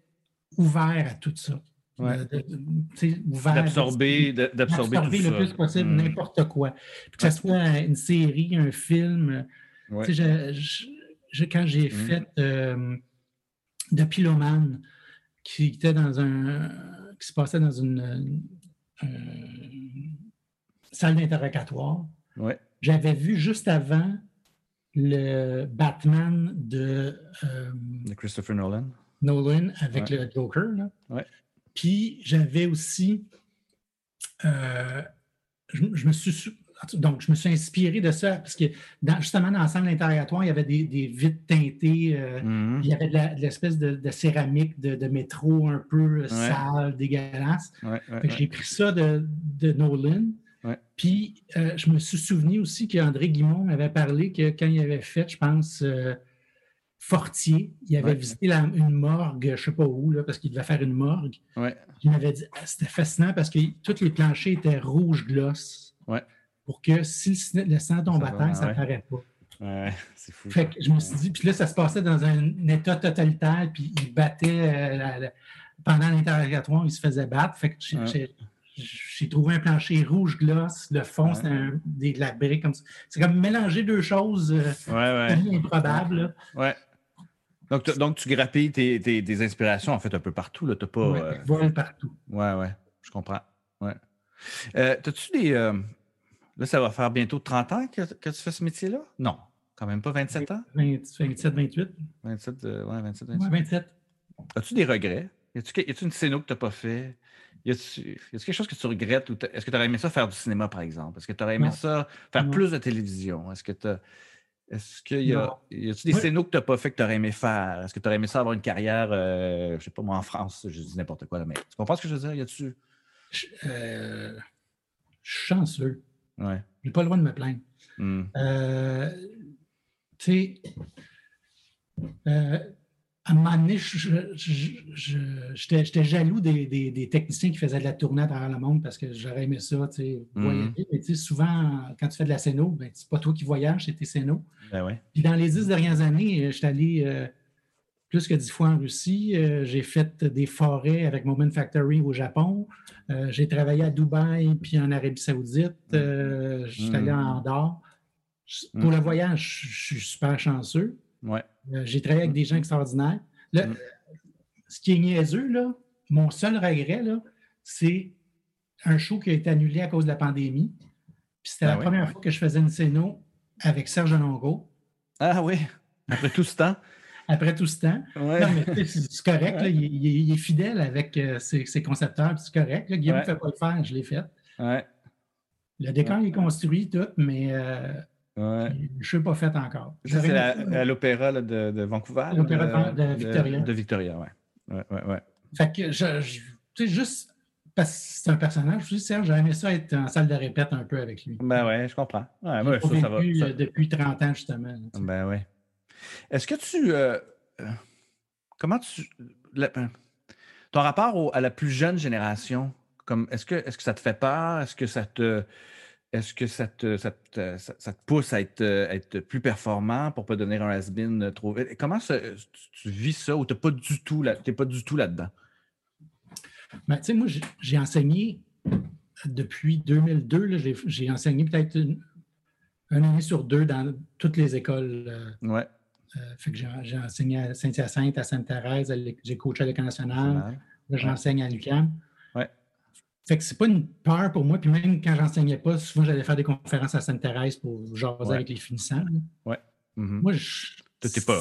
Speaker 2: ouvert à tout ça.
Speaker 1: D'absorber d'absorber
Speaker 2: le plus possible hmm. n'importe quoi. que ce soit une série, un film. Je, quand j'ai hmm. fait euh, The Piloman, qui était dans un. qui se passait dans une, salle d'interrogatoire, j'avais vu juste avant le Batman de,
Speaker 1: euh, de Christopher Nolan.
Speaker 2: Nolan avec le Joker. Là.
Speaker 1: Ouais.
Speaker 2: Puis j'avais aussi. Euh, je, me suis. Donc, je me suis inspiré de ça parce que justement, dans l'ensemble interrogatoire, il y avait des, des vitres teintées, euh, mm-hmm. il y avait de l'espèce de, céramique de, métro un peu sale, dégueulasse. J'ai pris ça de, Nolan. Puis, euh, je me suis souvenu aussi qu'André Guimont m'avait parlé que quand il avait fait, je pense, Fortier. Il avait visité une morgue, je ne sais pas où, là, parce qu'il devait faire une morgue. Il m'avait dit ah, c'était fascinant parce que tous les planchers étaient rouge gloss. Pour que si le, sang tombe à terre, ça ne paraît pas.
Speaker 1: Ouais, c'est fou.
Speaker 2: Fait que je me suis dit, puis là, ça se passait dans un état totalitaire, puis il battait euh, pendant l'interrogatoire, il se faisait battre. Fait que j'ai trouvé un plancher rouge gloss, le fond, c'est de la brique comme ça. C'est comme mélanger deux choses
Speaker 1: euh,
Speaker 2: improbables.
Speaker 1: Ouais. Donc, tu grappilles tes, inspirations en fait un peu partout. Là. T'as pas.
Speaker 2: Ouais, euh, partout.
Speaker 1: Ouais, ouais, je comprends. Ouais. Euh, T'as-tu des. Euh, là, ça va faire bientôt 30 ans que, tu fais ce métier-là? Non, quand même pas 27 ans?
Speaker 2: 27, 28.
Speaker 1: 27, ouais, 27, 28.
Speaker 2: Ouais, 27.
Speaker 1: As-tu des regrets? Y a-tu une scéno que tu n'as pas fait? Y a-tu quelque chose que tu regrettes? Est-ce que tu aurais aimé ça faire du cinéma, par exemple? Est-ce que tu aurais aimé ça faire plus de télévision? Est-ce que tu est-ce qu'il y a, y a des scénaux que tu n'as pas fait que tu aurais aimé faire? Est-ce que tu aurais aimé ça avoir une carrière, euh, je ne sais pas moi, en France, je dis n'importe quoi, mais tu comprends ce que je veux dire? Y a-tu?
Speaker 2: Euh, chanceux.
Speaker 1: Ouais.
Speaker 2: J'ai pas le droit de me plaindre.
Speaker 1: Hmm.
Speaker 2: Euh, tu sais, euh, à un moment donné, j'étais jaloux des, techniciens qui faisaient de la tournée à travers le monde parce que j'aurais aimé ça, tu sais, mhm. voyager. Mais tu sais, souvent, quand tu fais de la scéno, ben, c'est pas toi qui voyages, c'est tes scénos.
Speaker 1: Ben
Speaker 2: Puis dans les dix dernières années, je suis allé euh, plus que dix fois en Russie. Euh, j'ai fait des forêts avec Moment Factory au Japon. Euh, j'ai travaillé à Dubaï puis en Arabie Saoudite. je suis allé en Andorre. Pour le voyage, je suis super chanceux.
Speaker 1: Ouais.
Speaker 2: Euh, j'ai travaillé avec des gens extraordinaires. Mm. Ce qui est niaiseux, là, mon seul regret, c'est un show qui a été annulé à cause de la pandémie. Puis c'était la ah première fois que je faisais une scéno avec Serge Longo.
Speaker 1: Ah oui, après tout ce temps.
Speaker 2: Après tout ce temps. c'est correct, il, est fidèle avec euh, ses, concepteurs, c'est correct. Guillaume ne fait pas le faire, je l'ai fait. Le décor est construit, tout, mais euh,
Speaker 1: Ouais.
Speaker 2: Je ne suis pas fait encore.
Speaker 1: c'est à, l'Opéra de, de, Vancouver.
Speaker 2: L'Opéra de, Victoria.
Speaker 1: De, Victoria, oui. Ouais, ouais, ouais.
Speaker 2: Fait que, je, tu sais, juste parce que c'est un personnage, je Serge, aimé ça être en salle de répète un peu avec lui.
Speaker 1: Ben ouais, je comprends. Ouais,
Speaker 2: moi, ça, ça, va. Euh, depuis 30 ans, justement.
Speaker 1: ben ouais. Est-ce que tu. Euh, euh, comment tu. ton rapport à la plus jeune génération, comme est-ce que, est-ce que ça te fait peur? Est-ce que ça te est-ce que ça te, ça, te, pousse à être, être, plus performant pour ne pas donner un has-been trop vite? Comment tu, vis ça ou tu n'es pas du tout là, pas du tout là-dedans?
Speaker 2: Ben, tu sais, moi, j'ai enseigné depuis 2002, j'ai enseigné peut-être une, année sur deux dans toutes les écoles. Euh,
Speaker 1: ouais.
Speaker 2: Euh, fait que j'ai enseigné à Saint-Hyacinthe, à Sainte-Thérèse, j'ai coaché à l'École nationale, j'enseigne à l'UQAM. Fait que c'est pas une peur pour moi. Puis même quand j'enseignais pas, souvent j'allais faire des conférences à Sainte-Thérèse pour jaser avec les finissants.
Speaker 1: Ouais.
Speaker 2: Mm-hmm. Moi,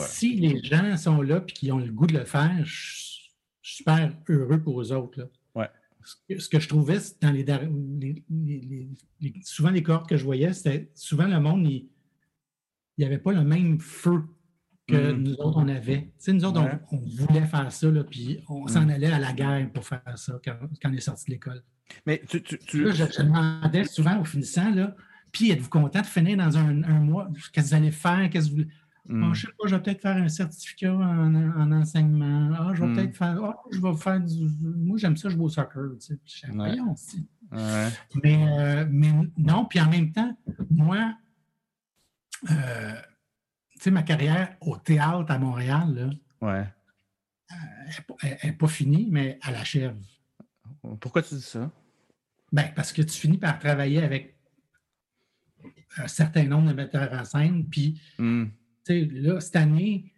Speaker 2: si les gens sont là et qu'ils ont le goût de le faire, je, suis super heureux pour eux autres. Là. Ce, que, je trouvais dans les, souvent les cohortes que je voyais, c'était souvent le monde, il n'y avait pas le même feu que mm-hmm. nous autres, on avait. Tu sais, nous autres, on, voulait faire ça, là, puis on s'en mm. allait à la guerre pour faire ça quand, quand on est sorti de l'école.
Speaker 1: Mais tu. tu,
Speaker 2: Là, je, demandais souvent au finissant, là, puis êtes-vous content de finir dans un, mois? Qu'est-ce que vous allez faire? Qu'est-ce que vous. Hmm. Ah, je ne sais pas, je vais peut-être faire un certificat en, enseignement. Ah, je vais peut-être faire. Ah, je vais faire du. Moi, j'aime ça, je joue au soccer. Tu sais.
Speaker 1: ouais.
Speaker 2: Mais, euh, mais non, puis en même temps, moi, euh, tu sais, ma carrière au théâtre à Montréal, là,
Speaker 1: ouais.
Speaker 2: Euh, elle n'est pas finie, mais elle achève.
Speaker 1: Pourquoi tu dis ça?
Speaker 2: Ben, parce que tu finis par travailler avec un certain nombre de metteurs en scène. Puis,
Speaker 1: hmm.
Speaker 2: là, cette année,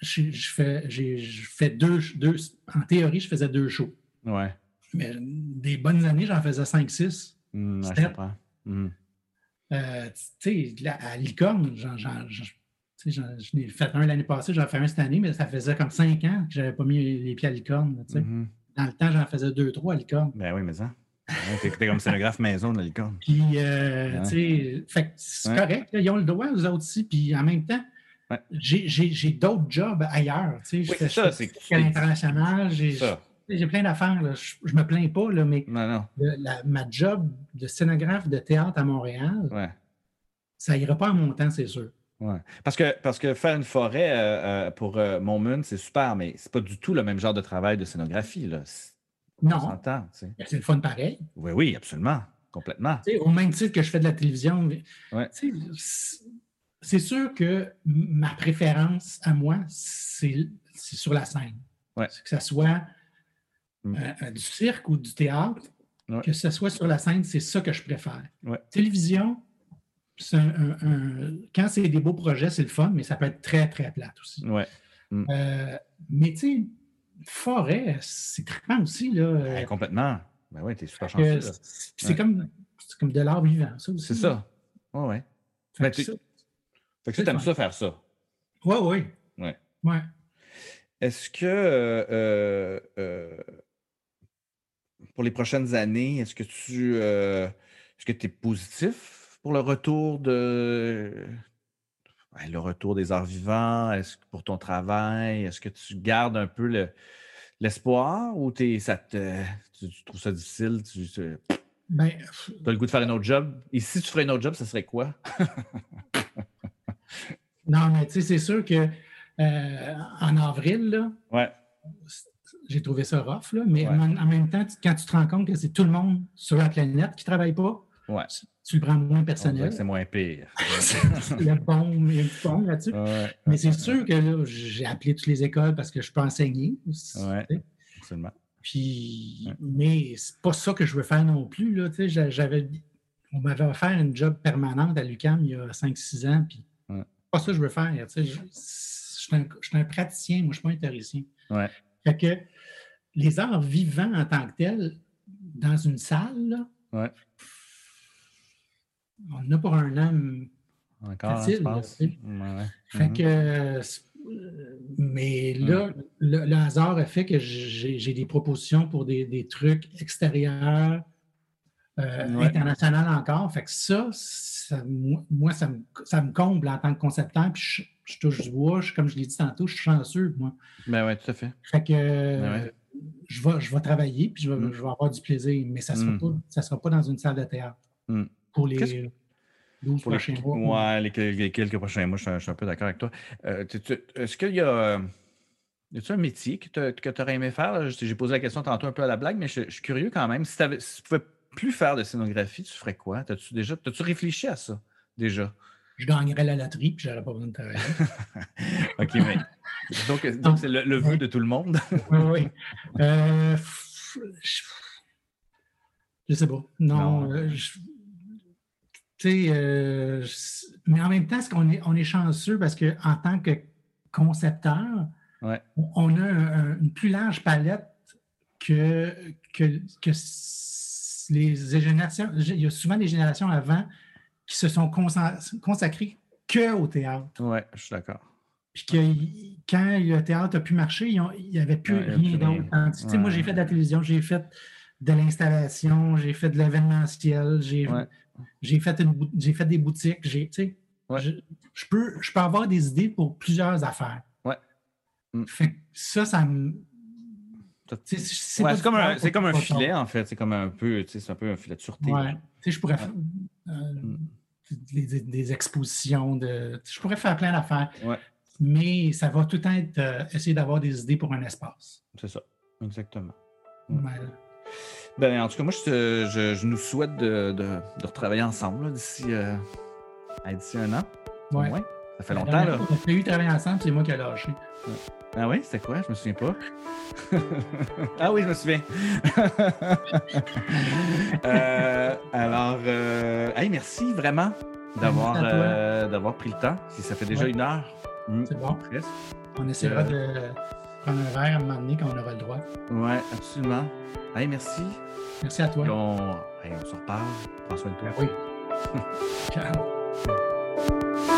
Speaker 2: je, fais, je fais deux, deux. En théorie, je faisais deux shows.
Speaker 1: Ouais.
Speaker 2: Mais des bonnes années, j'en faisais cinq, six.
Speaker 1: Mmh, je comprends.
Speaker 2: Hmm. Euh, tu sais, à Licorne, j'en, je l'ai fait un l'année passée, j'en ai fait un cette année, mais ça faisait comme cinq ans que je n'avais pas mis les pieds à Licorne. Tu sais.
Speaker 1: Hmm.
Speaker 2: dans le temps, j'en faisais deux, trois à licorne.
Speaker 1: Ben oui, mais ça. T'es comme scénographe maison de la licorne.
Speaker 2: Puis, euh, tu sais, c'est correct. ils ont le droit, aux autres aussi. Puis, en même temps, j'ai d'autres jobs ailleurs. Tu sais,
Speaker 1: oui, ça, c'est
Speaker 2: à l'international. J'ai plein d'affaires. Je, ne me plains pas, là, mais
Speaker 1: non,
Speaker 2: ma job de scénographe de théâtre à Montréal, ça ira pas en montant, c'est sûr.
Speaker 1: Ouais. Parce, que, parce que faire une forêt euh, euh, pour euh, Montmoon, c'est super, mais c'est pas du tout le même genre de travail de scénographie. Là.
Speaker 2: Non. C'est le fun pareil.
Speaker 1: Oui, oui, absolument. Complètement.
Speaker 2: au même titre que je fais de la télévision. C'est sûr que ma préférence à moi, c'est sur la scène. Que ce soit mm. du cirque ou du théâtre, que ce soit sur la scène, c'est ça que je préfère. Télévision, quand c'est des beaux projets, c'est le fun, mais ça peut être très, très plate aussi.
Speaker 1: Ouais.
Speaker 2: Mm. Euh, mais tu sais, forêt, c'est très aussi. Là,
Speaker 1: complètement. Ben oui, t'es super chanceux.
Speaker 2: C'est comme, comme de l'art vivant, ça aussi.
Speaker 1: C'est ça. Oui, oui. Fait, que ça, fait que tu aimes ça faire ça.
Speaker 2: Oui, oui.
Speaker 1: Ouais.
Speaker 2: Ouais.
Speaker 1: Est-ce que euh, euh, pour les prochaines années, est-ce que tu est-ce que tu es positif? Pour le retour de le retour des arts vivants? Est-ce que pour ton travail, est-ce que tu gardes un peu le, l'espoir ou ça te, tu, trouves ça difficile? Tu,
Speaker 2: ben,
Speaker 1: as le goût de faire un autre job? Et si tu ferais un autre job, ça serait quoi?
Speaker 2: non, mais tu sais, c'est sûr que euh, en avril, là,
Speaker 1: ouais.
Speaker 2: j'ai trouvé ça rough, là, mais en, en, même temps, quand tu te rends compte que c'est tout le monde sur la planète qui ne travaille pas,
Speaker 1: Ouais.
Speaker 2: Tu le prends moins personnel.
Speaker 1: C'est moins pire.
Speaker 2: il y a bon, il bon là-dessus. Mais c'est sûr que j'ai appelé toutes les écoles parce que je peux enseigner.
Speaker 1: Oui, absolument.
Speaker 2: Puis, mais c'est pas ça que je veux faire non plus. Là, j'avais, on m'avait offert une job permanente à l'UCAM il y a 5-6 ans. Puis, pas ça que je veux faire. Je suis un, un, praticien, moi, je ne suis pas un théoricien.
Speaker 1: Ouais.
Speaker 2: Fait que les arts vivants en tant que tels, dans une salle, là,
Speaker 1: ouais
Speaker 2: on en a pour un homme
Speaker 1: Encore, facile.
Speaker 2: Fait que, euh, mais là, le, hasard a fait que j'ai des propositions pour des, trucs extérieurs, euh, internationaux encore. Fait que ça, moi, ça me, comble en tant que concepteur. Puis je, touche du bois. comme je l'ai dit tantôt, je suis chanceux, moi.
Speaker 1: Ben oui, tout à fait.
Speaker 2: Fait que ben je, vais, je vais travailler, puis je vais, mm. je vais avoir du plaisir, mais ça ne sera, mm. sera, pas dans une salle de théâtre.
Speaker 1: Mm
Speaker 2: pour les 12 prochains mois.
Speaker 1: Ouais, les, quelques prochains mois, je suis, un, peu d'accord avec toi. Euh, est-ce qu'il y a. Y a un métier que tu aurais aimé faire? J'ai posé la question tantôt un peu à la blague, mais je, suis curieux quand même. Si, tu ne pouvais plus faire de scénographie, tu ferais quoi? As-tu déjà as-tu réfléchi à ça déjà?
Speaker 2: Je gagnerais la loterie puis j'aurais pas besoin de travailler.
Speaker 1: OK, mais donc, c'est le, vœu de tout le monde.
Speaker 2: oui, oui. Euh, je, ne sais pas. Non, euh, euh, mais en même temps, on est, on est chanceux parce qu'en tant que concepteur, on a une plus large palette que, que, que, les générations. Il y a souvent des générations avant qui se sont consacrées que au théâtre.
Speaker 1: Oui, je suis d'accord.
Speaker 2: Puis que, quand le théâtre a pu marcher, il n'y avait plus rien d'autre. Moi, j'ai fait de la télévision, j'ai fait de l'installation, j'ai fait de l'événementiel, j'ai j'ai fait, fait des boutiques. J'ai, je, peux, je peux avoir des idées pour plusieurs affaires.
Speaker 1: Ouais.
Speaker 2: Mm. ça, ça me.
Speaker 1: C'est comme, un, comme un filet, en fait. C'est comme un peu, c'est un peu un filet de sûreté.
Speaker 2: Ouais. Je pourrais faire euh, mm. des, expositions. De, je pourrais faire plein d'affaires.
Speaker 1: Ouais.
Speaker 2: Mais ça va tout être euh, essayer d'avoir des idées pour un espace.
Speaker 1: C'est ça, exactement.
Speaker 2: Ben,
Speaker 1: en tout cas, moi, je, je, nous souhaite de, de, de retravailler ensemble d'ici euh, un an.
Speaker 2: Ouais.
Speaker 1: Ça fait longtemps. Là.
Speaker 2: On a eu travailler ensemble, c'est moi qui ai lâché.
Speaker 1: Ah oui, c'était quoi? Je me souviens pas. ah oui, je me souviens. euh, alors, euh, hey, merci vraiment d'avoir euh, pris le temps. Si ça fait déjà une heure.
Speaker 2: C'est bon. On essaiera de prendre un verre à un moment donné quand on aura le droit.
Speaker 1: Oui, absolument. Hey, merci.
Speaker 2: Merci à toi.
Speaker 1: on, on se reparle. Prends soin de toi.
Speaker 2: Ben oui. Ciao.